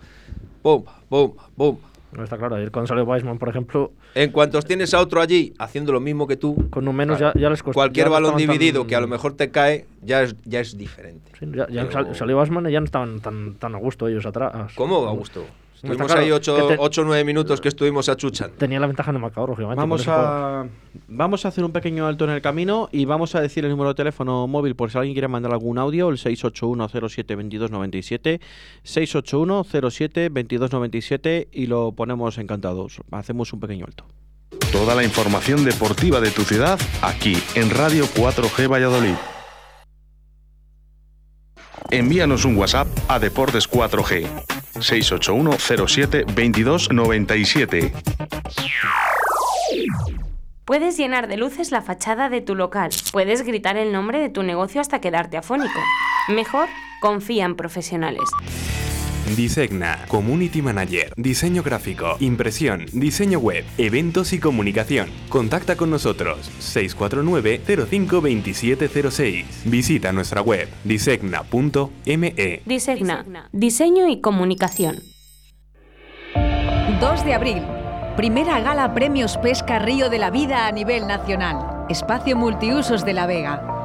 Pumba, pumba, pumba. No está claro. Ayer con salió Weisman, por ejemplo, En cuanto tienes a otro allí haciendo lo mismo que tú, con un menos claro, ya, ya les costó. cualquier ya balón tan- dividido que a lo mejor te cae, ya es, ya es diferente. Sí, ya, Pero- salió Weisman y ya no estaban tan, tan a gusto ellos atrás. ¿Cómo, Augusto? Está Estuvimos claro ahí ocho que te- o nueve minutos que estuvimos achuchando. Tenía la ventaja en el marcador, lógicamente. Vamos a, vamos a hacer un pequeño alto en el camino y vamos a decir el número de teléfono móvil por si alguien quiere mandar algún audio, el 681072297, 681072297 y lo ponemos encantados. Hacemos un pequeño alto. Toda la información deportiva de tu ciudad aquí en Radio 4G Valladolid. Envíanos un WhatsApp a Deportes 4G 681 07 22 97. Puedes llenar de luces la fachada de tu local. Puedes gritar el nombre de tu negocio hasta quedarte afónico. Mejor, confía en profesionales. Disegna, Community Manager, Diseño Gráfico, Impresión, Diseño Web, Eventos y Comunicación. Contacta con nosotros 649-052706. Visita nuestra web disegna.me. Disegna, diseño y comunicación. 2 de abril. Primera gala Premios Pesca Río de la Vida a nivel nacional. Espacio Multiusos de La Vega.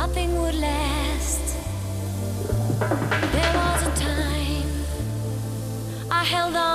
Nothing would last. There was a time I held on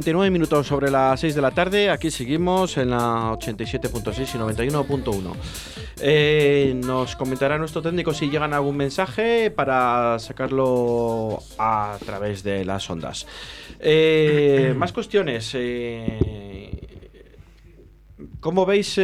39 minutos sobre las 6 de la tarde, aquí seguimos en la 87.6 y 91.1. Eh, nos comentará nuestro técnico si llegan algún mensaje para sacarlo a través de las ondas. Eh, más cuestiones. eh, ¿Cómo veis?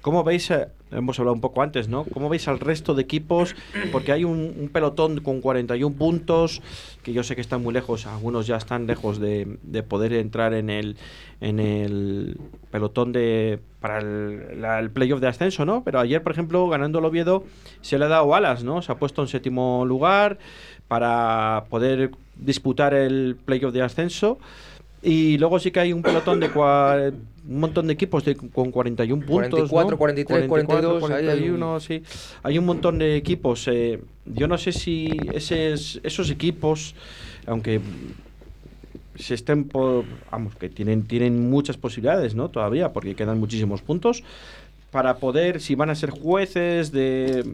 ¿Cómo veis? Hemos hablado un poco antes, ¿no? ¿Cómo veis al resto de equipos? Porque hay un, pelotón con 41 puntos, que yo sé que están muy lejos, algunos ya están lejos de, de poder entrar en el, en el pelotón de para el, la- el playoff de ascenso, ¿no? Pero ayer, por ejemplo, ganando el Oviedo, se le ha dado alas, ¿no? Se ha puesto en séptimo lugar para poder disputar el playoff de ascenso. Y luego sí que hay un pelotón de cua- un montón de equipos de, con 41 puntos. 44, ¿no? 43, 42, ahí hay un- 41, sí. Hay un montón de equipos. eh, yo no sé si esos, esos equipos, aunque se estén por. Vamos, que tienen, tienen muchas posibilidades, ¿no? Todavía, porque quedan muchísimos puntos. Para poder, si van a ser jueces de.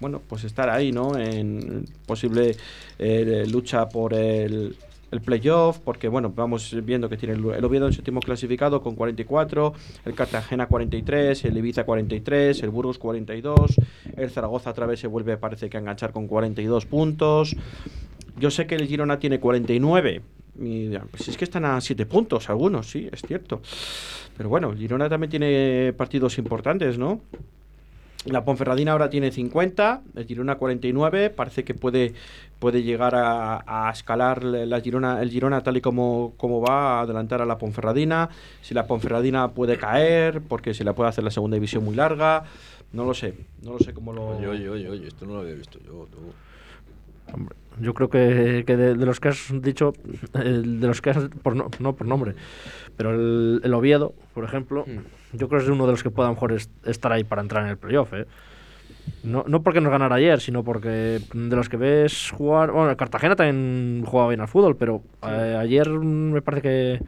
Bueno, pues estar ahí, ¿no? En posible eh, lucha por el, el playoff, porque bueno, vamos viendo que tiene el, Oviedo en séptimo clasificado con 44, el Cartagena 43, el Ibiza 43, el Burgos 42, el Zaragoza otra vez se vuelve, parece que a enganchar con 42 puntos. Yo sé que el Girona tiene 49. Y pues es que están a 7 puntos algunos, sí, es cierto. Pero bueno, Girona también tiene partidos importantes, ¿no? La Ponferradina ahora tiene 50, el Girona 49, parece que puede, puede llegar a, a escalar la Girona, el Girona tal y como, como va, a adelantar a la Ponferradina. Si la Ponferradina puede caer, porque se la puede hacer la segunda división muy larga, no lo sé, no lo sé cómo lo... Oye, oye, oye, esto no lo había visto yo. Hombre, yo creo que, que de, de los que has dicho, de los que has, por no, no por nombre, pero el, el Oviedo, por ejemplo, yo creo que es uno de los que pueda mejor es- estar ahí para entrar en el playoff. ¿eh? No, no porque nos ganara ayer, sino porque de los que ves jugar. Bueno, Cartagena también jugaba bien al fútbol, pero eh, ayer me parece que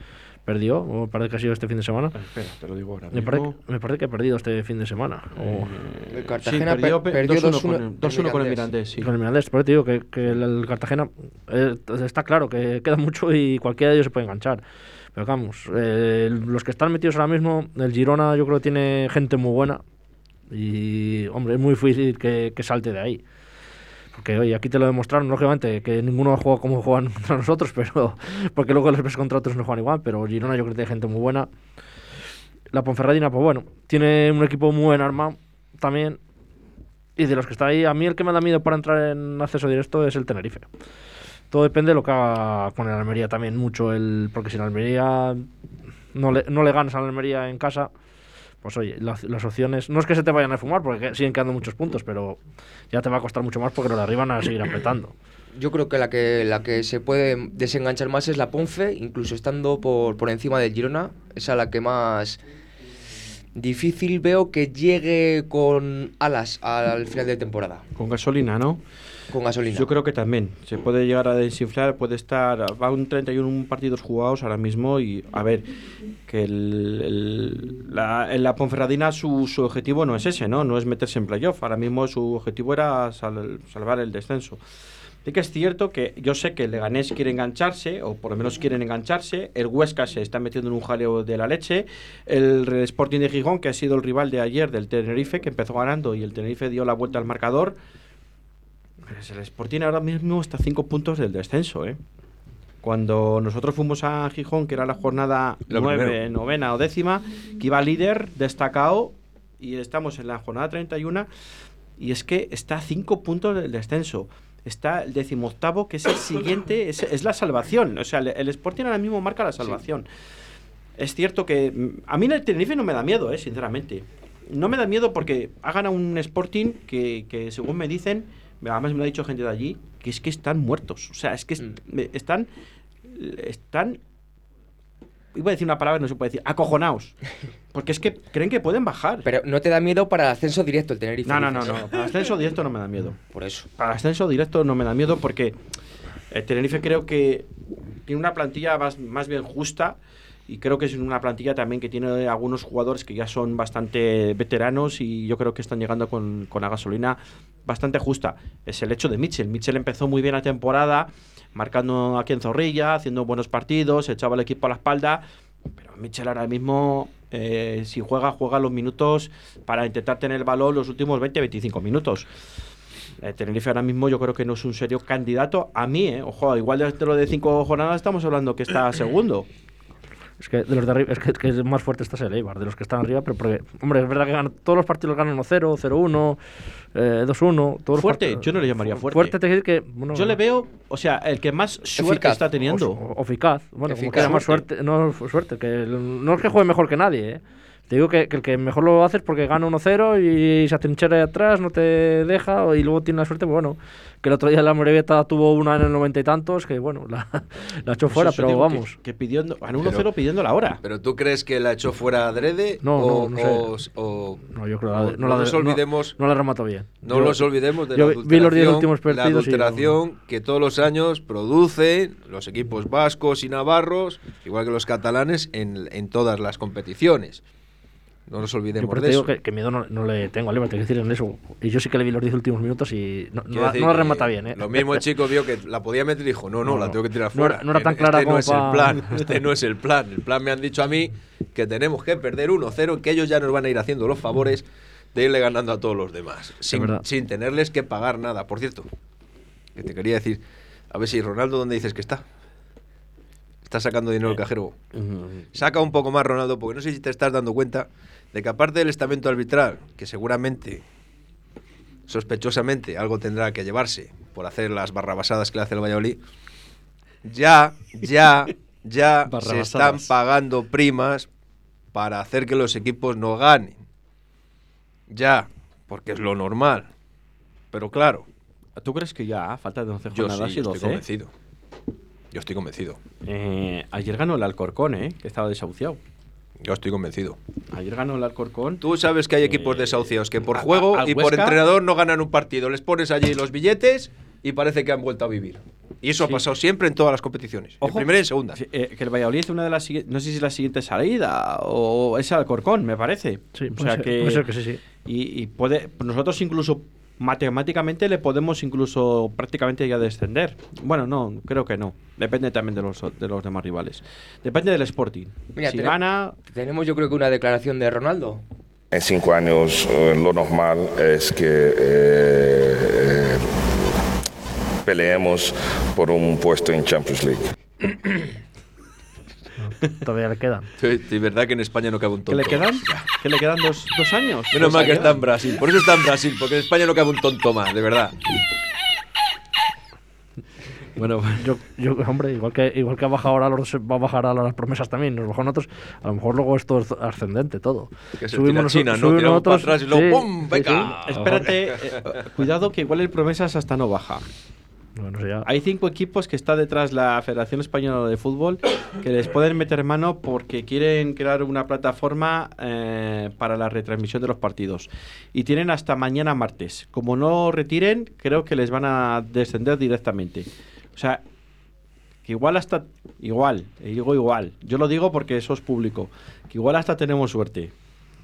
perdió, o me parece que ha sido este fin de semana. Espera, te lo digo ahora Me parece, me parece que ha perdido este fin de semana. o- El Sí, Cartagena perdió, per- pe- perdió 2-1 2-1 con, el- 2-1 con el Mirandés, sí. Con el Mirandés, por eso te digo que, que el, el Cartagena eh, está claro que queda mucho y cualquiera de ellos se puede enganchar. Pero vamos, eh, los que están metidos ahora mismo, el Girona yo creo que tiene gente muy buena y, hombre, es muy difícil que, que salte de ahí. Porque, oye, aquí te lo demostraron, lógicamente, que ninguno ha jugado como juegan contra nosotros, pero porque luego les ves contra otros no juegan igual, pero Girona yo creo que tiene gente muy buena. La Ponferradina, pues bueno, tiene un equipo muy buen armado también. Y de los que está ahí, a mí el que me da miedo para entrar en acceso directo es el Tenerife. Todo depende de lo que haga con el Almería también, mucho. el Porque si el Almería no le, no le ganas al Almería en casa, pues oye, las, las opciones. No es que se te vayan a fumar, porque que- siguen quedando muchos puntos, pero ya te va a costar mucho más porque los de arriba van a seguir apretando. Yo creo que la que la que se puede desenganchar más es la Ponfe, incluso estando por, por encima del Girona, es a la que más difícil veo que llegue con alas al final de temporada, Con gasolina, ¿no? Con gasolina. Yo creo que también. Se puede llegar a desinflar, puede estar. Va un 31 partidos jugados ahora mismo y a ver, que el, el- la, la Ponferradina su, su objetivo no es ese, ¿no? No es meterse en playoff. Ahora mismo su objetivo era sal- salvar el descenso. Sí que es cierto que yo sé que el Leganés quiere engancharse, o por lo menos quieren engancharse. El Huesca se está metiendo en un jaleo de la leche. El Sporting de Gijón, que ha sido el rival de ayer del Tenerife, que empezó ganando y el Tenerife dio la vuelta al marcador. Pues el Sporting ahora mismo está a 5 puntos del descenso, ¿eh? Cuando nosotros fuimos a Gijón, que era la jornada Lo 9, primero. novena o décima, que iba líder, destacado, y estamos en la jornada 31, y es que está a 5 puntos del descenso. Está el decimoctavo, que es el siguiente, es, es la salvación. O sea, el, el Sporting ahora mismo marca la salvación. Es cierto que mm, a mí el Tenerife no me da miedo, eh, sinceramente. No me da miedo porque ha ganado un Sporting que, que, según me dicen, además me lo ha dicho gente de allí, que es que están muertos. O sea, es que me- están, están, iba a decir una palabra que no se puede decir, acojonados. Porque es que creen que pueden bajar. Pero no te da miedo para el ascenso directo el Tenerife. No, no, no, no. Para ascenso directo no me da miedo. Por eso. Para ascenso directo no me da miedo porque el Tenerife creo que tiene una plantilla más, más bien justa y creo que es una plantilla también que tiene algunos jugadores que ya son bastante veteranos y yo creo que están llegando con, con la gasolina bastante justa. Es el hecho de Mitchell. Mitchell empezó muy bien la temporada, marcando aquí en Zorrilla, haciendo buenos partidos, echaba el equipo a la espalda, pero Mitchell ahora mismo Eh, si juega, juega los minutos para intentar tener el balón los últimos 20-25 minutos. Eh, Tenerife ahora mismo yo creo que no es un serio candidato a mí, eh. Ojo, igual de lo de cinco jornadas estamos hablando que está segundo. Es que de los de arriba, es que, es que es más fuerte está el Eibar, de los que están arriba, pero porque, hombre, es verdad que ganan- todos los partidos ganan 1-0, 0-1, eh, 2-1. todos los Fuerte, yo no le llamaría fuerte. Fuerte te quiere decir que. bueno, Yo le veo, o sea, el que más suerte Eficaz. está teniendo. O, o eficaz. Bueno, como Eficaz. que más suerte. No, suerte. Que el- no es que juegue mejor que nadie, ¿eh? Te digo que, que el que mejor lo hace es porque gana 1-0 y se atrinchera ahí atrás, no te deja, y luego tiene la suerte, pues bueno, que el otro día la Morevieta tuvo una en el noventa y tantos, que bueno, la, la echó fuera, eso pero digo que- vamos. Que, pidiendo, ganó Pero- 1-0 pidiendo la hora. ¿Pero tú crees que la echó fuera adrede? No, o, no, no sé. o- o- No, yo creo no, que no la nos no- olvidemos, No, la remató bien. no nos olvidemos de yo la vi- los 10 adulteración, últimos la partidos y no- adulteración que todos los años producen los equipos vascos y navarros, igual que los catalanes, en, en todas las competiciones. No nos olvidemos de eso que, que miedo no, no le tengo al quiero decir en eso. Y yo sí que le vi los 10 últimos minutos y no, la, decir no la que remata bien, ¿eh? Lo mismo el chico vio que la podía meter y dijo, no, no, la tengo que tirar fuera. no era tan clara este no es el plan, este no es el plan. El plan me han dicho a mí que tenemos que perder 1-0, que ellos ya nos van a ir haciendo los favores de irle ganando a todos los demás, sin, sin tenerles que pagar nada. Por cierto, que te quería decir, a ver si Ronaldo, ¿dónde dices que está? Está sacando dinero el cajero. Saca un poco más, Ronaldo, porque no sé si te estás dando cuenta de que aparte del estamento arbitral, que seguramente, sospechosamente, algo tendrá que llevarse por hacer las barrabasadas que le hace el Valladolid, ya, ya, ya se están pagando primas para hacer que los equipos no ganen. Ya, porque es lo normal. Pero claro, ¿Tú crees que ya, falta de 11 yo jornadas sí, y yo 12? estoy convencido. Yo estoy convencido. Eh, ayer ganó el Alcorcón, ¿eh? Que estaba desahuciado. Yo estoy convencido. Ayer ganó el Alcorcón. Tú sabes que hay equipos desahuciados que por a- juego y por entrenador no ganan un partido. Les pones allí los billetes y parece que han vuelto a vivir. Y eso Sí. ha pasado siempre en todas las competiciones. Ojo. En primera y en segunda. Eh, que el Valladolid es una de las siguientes, no sé si es la siguiente salida o es Alcorcón, me parece. Sí, o puede sea ser- que, puede ser que sí, sí. Y, y puede, nosotros incluso matemáticamente le podemos incluso prácticamente ya descender. Bueno, no, creo que no. Depende también de los, de los demás rivales. Depende del Sporting. Mira, si gana, Tenemos yo creo que una declaración de Ronaldo. En cinco años eh, lo normal es que eh, eh, peleemos por un puesto en Champions League. Todavía le quedan. Sí, de verdad que en España no cabe un ¿qué tonto. le quedan? ¿Qué le quedan dos, dos años? Menos mal que está en Brasil. Por eso está en Brasil, porque en España no cabe un tonto más, de verdad. Bueno, Yo, yo, hombre, igual que, igual que ha bajado ahora los, va a bajar ahora las promesas también, nos bajan otros, a lo mejor luego esto es ascendente todo. Que se tira nos- China, ¿no? subimos Tiramos para nosotros- atrás y luego sí, ¡pum! sí, ¡Venga! sí. espérate, eh, eh, cuidado que igual el promesas hasta no baja. Hay cinco equipos que está detrás la Federación Española de Fútbol que les pueden meter mano porque quieren crear una plataforma eh, para la retransmisión de los partidos. Y tienen hasta mañana martes. Como no retiren, creo que les van a descender directamente. O sea, que igual hasta... Igual, digo igual. Yo lo digo porque eso es público. Que igual hasta tenemos suerte.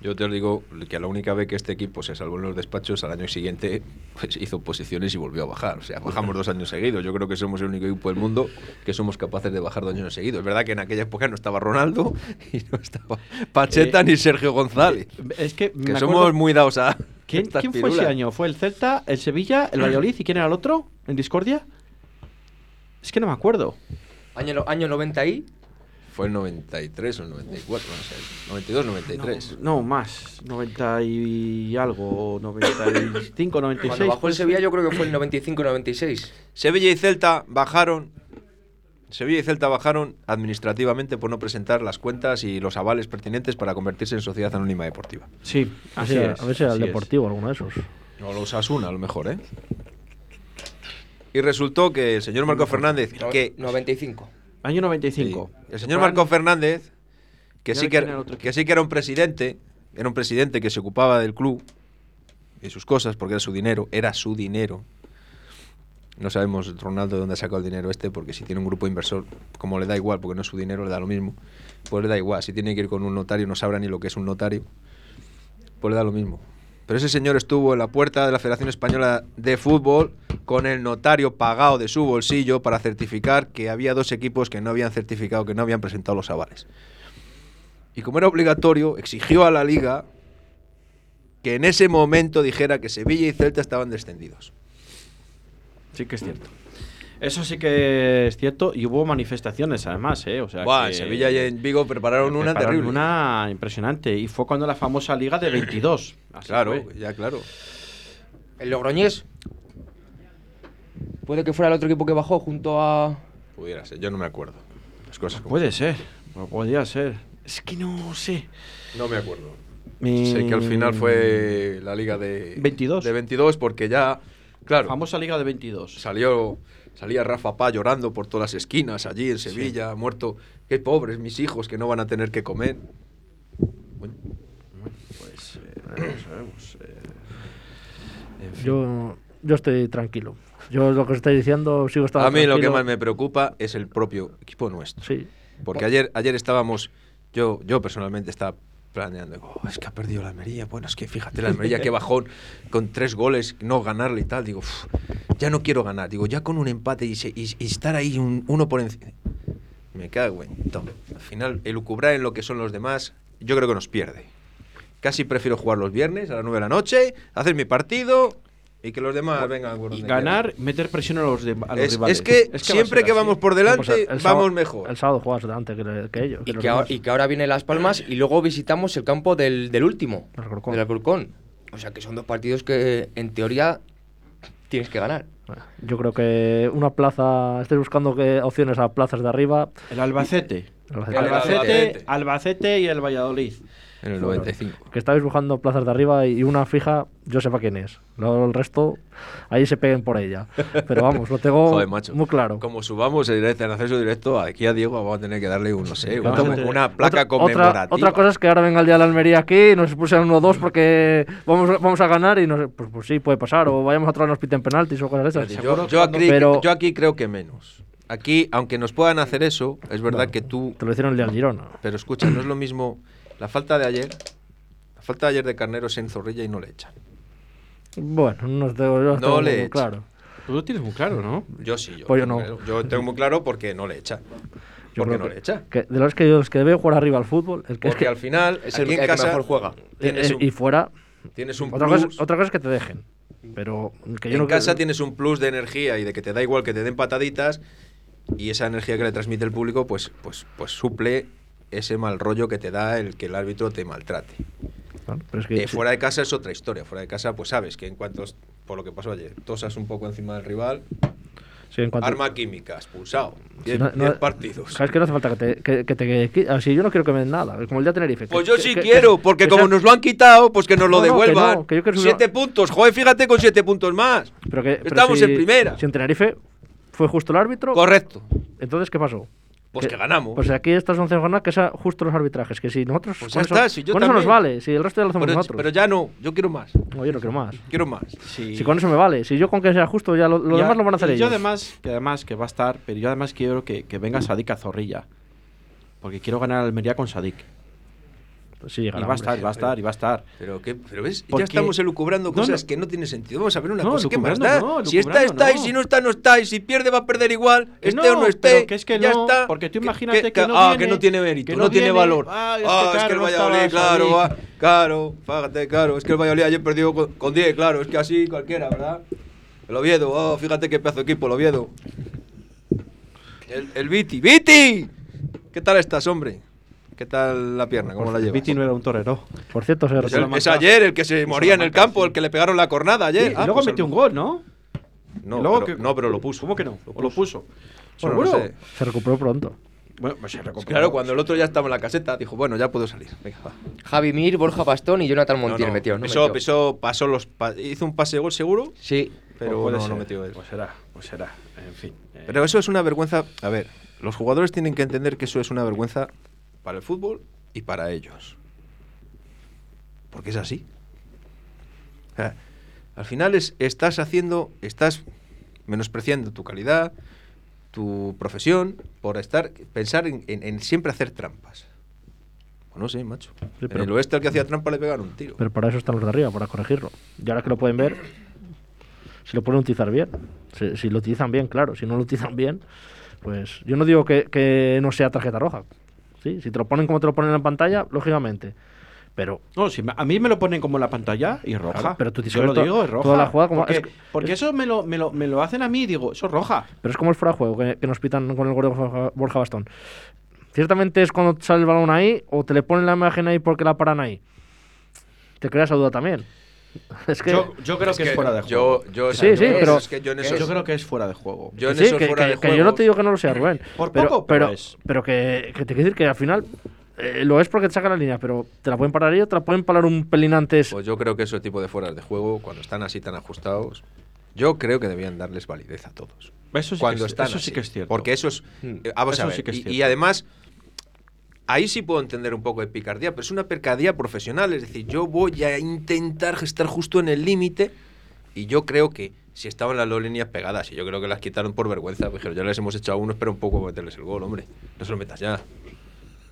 Yo te digo que la única vez que este equipo se salvó en los despachos, al año siguiente pues, hizo posiciones y volvió a bajar. O sea, bajamos dos años seguidos. Yo creo que somos el único equipo del mundo que somos capaces de bajar dos años seguidos. Es verdad que en aquella época no estaba Ronaldo y no estaba Pacheta Eh, ni Sergio González. Es que, Que me somos acuerdo- muy dados a. ¿Quién, estas quién fue ese año? ¿Fue el Celta, el Sevilla, el Valladolid y quién era el otro? ¿En Discordia? Es que no me acuerdo. Año, año 90 y... Fue el 93 o el 94, no sé. 92, 93. No, más. 90 y algo. 95, 96. Cuando bajó el pues. Sevilla yo creo que fue el 95-96. Sevilla y Celta bajaron. Sevilla y Celta bajaron administrativamente por no presentar las cuentas y los avales pertinentes para convertirse en sociedad anónima deportiva. Sí, a ver así si- es. a ver si era el así es. Deportivo alguno de esos. O los Asuna, a lo mejor, ¿eh? Y resultó que el señor Marco Fernández, No- que 95. Año 95. Sí. El señor Marco Fernández, que sí que, era que sí que era un presidente, era un presidente que se ocupaba del club y sus cosas, porque era su dinero, era su dinero. No sabemos Ronaldo de dónde ha sacado el dinero este, porque si tiene un grupo inversor, como le da igual, porque no es su dinero, le da lo mismo, pues le da igual. Si tiene que ir con un notario, no sabrá ni lo que es un notario, pues le da lo mismo. Pero ese señor estuvo en la puerta de la Federación Española de Fútbol con el notario pagado de su bolsillo para certificar que había dos equipos que no habían certificado, que no habían presentado los avales. y como era obligatorio, exigió a la liga que en ese momento dijera que Sevilla y Celta estaban descendidos. Sí que es cierto. Eso sí que es cierto y hubo manifestaciones además, ¿eh? O sea, Buah, que- en Sevilla y en Vigo prepararon una prepararon terrible. Una impresionante y fue cuando la famosa liga de 22. Así Claro, fue. ya claro. El Logroñés. Puede que fuera el otro equipo que bajó junto a. Pudiera ser, yo no me acuerdo. Las cosas como Puede ser, podría ser. Es que no sé. No me acuerdo. Mi- Sé que al final fue la liga de 22. De 22 porque ya, claro, Famosa liga de 22. salió salía Rafa Pá llorando por todas las esquinas allí en Sevilla, muerto. Qué pobres mis hijos que no van a tener que comer. Bueno, Pues eh, veremos, veremos, eh, en fin. Yo, yo estoy tranquilo. Yo lo que os estáis diciendo sigo estando a mí lo que tranquilo. más me preocupa es el propio equipo nuestro. Sí. Porque ayer, ayer estábamos, yo, yo personalmente estaba planeando, "Oh, es que ha perdido la Almería, bueno, es que fíjate, la Almería que bajón con tres goles, no ganarle y tal, digo, "Uf, ya no quiero ganar, digo, ya con un empate y, se- y- y estar ahí un- uno por encima. Me cago en todo. Al final, elucubrar en lo que son los demás, yo creo que nos pierde. Casi prefiero jugar los viernes a las 9 de la noche, hacer mi partido y que los demás vengan por Y donde ganar, meter presión a los, de- a los Es, rivales. es que va a siempre que así. vamos por No, delante, pues el- el vamos sábado- mejor. El sábado juegas delante que, que ellos. Y que, ahora, y que ahora viene Las Palmas y luego visitamos el campo del, del último, El Alcorcón. del Alcorcón. O sea que son dos partidos que en teoría tienes que ganar. Yo creo que una plaza, estáis buscando que opciones a plazas de arriba. El Albacete. El El Albacete. Albacete, Albacete. Albacete y el Valladolid. En el 95. Que estáis buscando plazas de arriba y una fija, yo sepa quién es. Luego el resto, ahí se peguen por ella. Pero vamos, lo tengo Joder, macho. muy claro. Como subamos el directo, en acceso directo, aquí a Diego vamos a tener que darle un, no sé, una, Claro. una placa Otra- conmemorativa. Otra, otra cosa es que ahora venga el día de la Almería aquí y nos expulsen 1-2 porque vamos, vamos a ganar y no sé, pues, pues sí, puede pasar. O vayamos a traer nos piten penaltis o cosas de esas. yo, yo aquí, Pero- yo aquí creo que menos. Aquí, aunque nos puedan hacer eso, es verdad que tú... Te lo hicieron el día del Girona. Pero escucha, no es lo mismo la falta de ayer. La falta de ayer de Carnero es en Zorrilla y no le echan. Bueno, no, tengo, yo No tengo le muy echa. claro. Tú lo tienes muy claro, ¿no? Yo sí, yo. Pues yo tengo no. Yo tengo muy claro porque no le echa. Yo porque no que- le echa. que de los que yo, los que debe jugar arriba al fútbol, el que es Porque que al final, Es el, aquí en el que casa mejor juega. tienes un, y fuera tienes un otra cosa, otra cosa es que te dejen. Pero que yo en no casa creo- tienes un plus de energía y de que te da igual que te den pataditas y esa energía que le transmite el público pues pues pues suple ese mal rollo que te da el que el árbitro te maltrate. Claro, pero es que Eh, sí. fuera de casa es otra historia. Fuera de casa, pues sabes que en cuanto, por lo que pasó ayer, tosas un poco encima del rival, Sí, en cuanto- arma química, expulsado. si 10 no- no- partidos. Sabes que no hace falta que te, que, que te yo no quiero que me den nada, como el día de Tenerife. Pues yo sí quiero, que- porque que como sea- nos lo han quitado, pues que nos lo No, devuelvan. que yo quiero que siete puntos, joder, fíjate con siete puntos más. pero que- pero Estamos si- en primera. Si en Tenerife fue justo el árbitro, Correcto. entonces ¿qué pasó? Pues que ganamos. Pues aquí estas 11 jornadas que sea justo los arbitrajes, que si nosotros Pues con ya eso, está, si yo con eso nos vale, si el resto ya lo hacemos pero, nosotros. pero ya no, yo quiero más. No, yo no quiero más. Quiero más. Sí. Si con eso me vale, si yo con que sea justo ya lo, lo Ya- demás lo van a hacer y ellos. Yo además, que además que va a estar, pero yo además quiero que, que venga Sadik a Zorrilla. Porque quiero ganar a Almería con Sadik. Pues sí, Y va a estar, y va a estar, y va a estar. Pero, ¿qué? pero ves, Porque- ya estamos elucubrando cosas no. que no tienen sentido. Vamos a ver una No, cosa, ¿qué más da? no, si está, está, y si no está, no está, y si pierde va a perder igual, Que esté no, o no esté. que es que ya no, está. porque tú Que- imagínate que no ah, viene, que no tiene mérito, que no, no tiene valor. ah, es que Ah, es claro, que el Valladolid, claro, va, claro, fíjate, claro, es que el Valladolid ayer perdió con, con 10, claro, es que así cualquiera, ¿verdad? El Oviedo, oh, fíjate qué pedazo de equipo, el Oviedo. El, el Viti, ¡Viti! ¿Qué tal estás, hombre? ¿Qué tal la pierna? ¿Cómo la llevas? Viti no era un torero. Por cierto, se Es, el- es ayer el que se moría en el campo, el que le pegaron la cornada ayer. Sí, Ah, y luego pues metió el- un gol, ¿no? No, Y luego pero, que- no, pero lo puso. ¿Cómo que no? ¿O lo puso? Bueno, ¿Seguro? no sé. se recuperó pronto. Bueno, pues se recuperó. Claro, cuando el otro ya estaba en la caseta, dijo, bueno, ya puedo salir. Venga, va. Javi Mir, Borja Bastón y Jonathan No, Montiel no, metió. ¿no? pisó, metió. pisó, pasó los, pa- hizo un pase de gol seguro, Sí. pero Puede no, ser. no metió él. Pues será, pues será. En fin. eh, Pero eso es una vergüenza. A ver, los jugadores tienen que entender que eso es una vergüenza para el fútbol y para ellos. Porque es así. O sea, al final es, estás haciendo, estás menospreciando tu calidad, tu profesión, por estar, pensar en, en- en siempre hacer trampas. Pues no sé, macho. En pero- el oeste al que hacía trampa le pegaron un tiro. Pero para eso están los de arriba, para corregirlo. Y ahora que lo pueden ver, si lo pueden utilizar bien. Si, si lo utilizan bien, claro. Si no lo utilizan bien, pues yo no digo que, que no sea tarjeta roja. Sí, si te lo ponen como te lo ponen en la pantalla, lógicamente. Pero No, si me- a mí me lo ponen como en la pantalla y roja. Claro, pero tú Yo que lo digo, es roja. toda la jugada como- porque es- porque eso me lo, me, lo, me lo hacen a mí y digo, eso es roja. Pero es como el fuera de juego que, que nos pitan con el gordo Borja Bastón. Ciertamente es cuando sale el balón ahí o te le ponen la imagen ahí porque la paran ahí. Te creas esa duda también. Es que. Yo, yo creo Es que, es fuera de juego. yo- Sí, sí, yo- pero- es que yo en eso- Yo creo que es fuera de juego. Yo en sí, esos que, fuera que- de que yo no te digo que no lo sea, Rubén. Por pero, poco, pero pero, es. pero que, que te quiero decir que al final eh, lo es porque te sacan la línea, pero te la pueden parar ahí o te la pueden parar un pelín antes. Pues yo creo que ese tipo de fueras de juego, cuando están así tan ajustados, yo creo que debían darles validez a todos. Eso sí, cuando que, es, están eso sí que es cierto. Porque eso es. eh, vamos Eso a ver. sí que es y- y, además, ahí sí puedo entender un poco de picardía, pero es una picardía profesional. Es decir, yo voy a intentar estar justo en el límite y yo creo que si estaban las dos líneas pegadas y yo creo que las quitaron por vergüenza, dijeron, ya les hemos echado a uno, espera un poco meterles el gol, hombre. No se lo metas ya.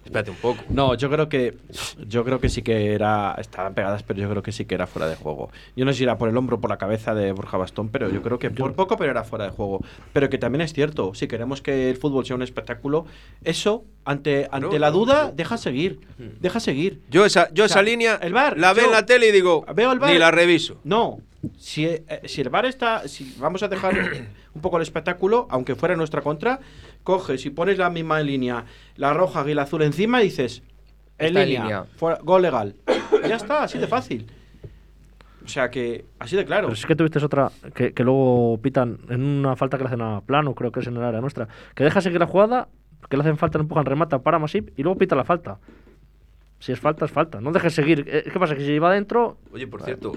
Espérate un poco. No, yo creo que yo creo que sí que era estaban pegadas, pero yo creo que sí que era fuera de juego. Yo no sé si era por el hombro o por la cabeza de Borja Bastón, pero yo creo que por poco pero era fuera de juego. Pero que también es cierto, si queremos que el fútbol sea un espectáculo, eso ante ante No, la duda no. deja seguir, deja seguir. Yo esa, yo O sea, esa línea el VAR, la veo en la tele y digo, veo el VAR. ni la reviso. No, si, eh, si el VAR está, si vamos a dejar un poco el espectáculo, aunque fuera en nuestra contra, coges y pones la misma línea, la roja y la azul encima y dices, en línea, línea. fuera- gol legal. ya está, así de fácil. O sea que, así de claro. Pero es que tuviste otra que, que luego pitan en una falta que le hacen a plano, creo que es en el área nuestra, que deja seguir la jugada, que le hacen falta, le empujan, remata, para Masip y luego pita la falta. Si es falta, es falta. No dejes seguir. Eh, ¿Qué pasa? Que si va adentro. Oye, por cierto,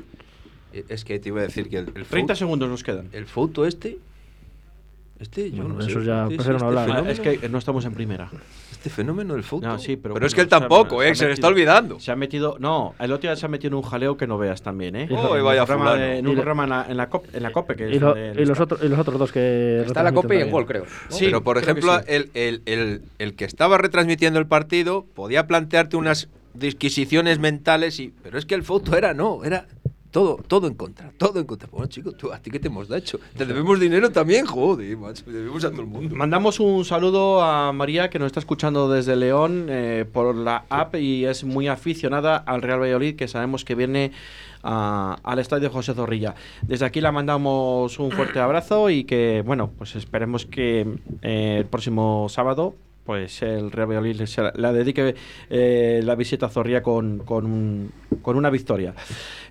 eh, es que te iba a decir que el, el 30 foto- segundos nos quedan. el foto este, este, yo Bueno, no sé. eso ya este- prefiero no este hablar. Fenómeno- es que no estamos en primera. Este fenómeno del foto. No, sí, pero, es bueno, que él se tampoco, se eh, se le está olvidando. Se ha metido. No, el otro día se ha metido en un jaleo que no veas también, ¿eh? Oh, En un vaya programa de- en Y un lo- programa en la, en la, COP, en la COPE. Que Y, es lo- y los, está. otros, y los otros dos que. Está la copa y en gol, creo. ¿no? Sí, pero, por ejemplo, sí. el, el- el- el que estaba retransmitiendo el partido podía plantearte unas disquisiciones mentales, y, pero es que el foto era no, era todo, todo en contra, todo en contra. Bueno, chico, tú, ¿a ti qué te hemos hecho? Te debemos dinero también, joder, macho, debemos a todo el mundo. Mandamos un saludo a María que nos está escuchando desde León eh, por la app y es muy aficionada al Real Valladolid que sabemos que viene a- al estadio José Zorrilla. Desde aquí la mandamos un fuerte abrazo y que bueno pues esperemos que eh, el próximo sábado pues el Real Valladolid se la, la dedique eh, la visita a Zorrilla con, con, un- con una victoria.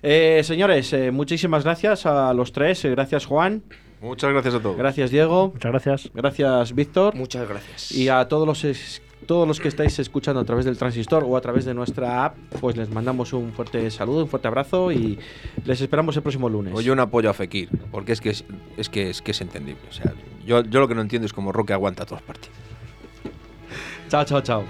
Eh, señores, eh, muchísimas gracias a los tres. eh, gracias Juan, Muchas gracias a todos. gracias Diego, Muchas gracias. gracias Víctor. Muchas gracias. Y a todos los es- todos los que estáis escuchando a través del transistor o a través de nuestra app, pues les mandamos un fuerte saludo, un fuerte abrazo y les esperamos el próximo lunes. Oye, un apoyo a Fekir, porque es que es, es que es que es entendible. O sea, yo, yo lo que no entiendo es cómo Roque aguanta todos los partidos. 揸车走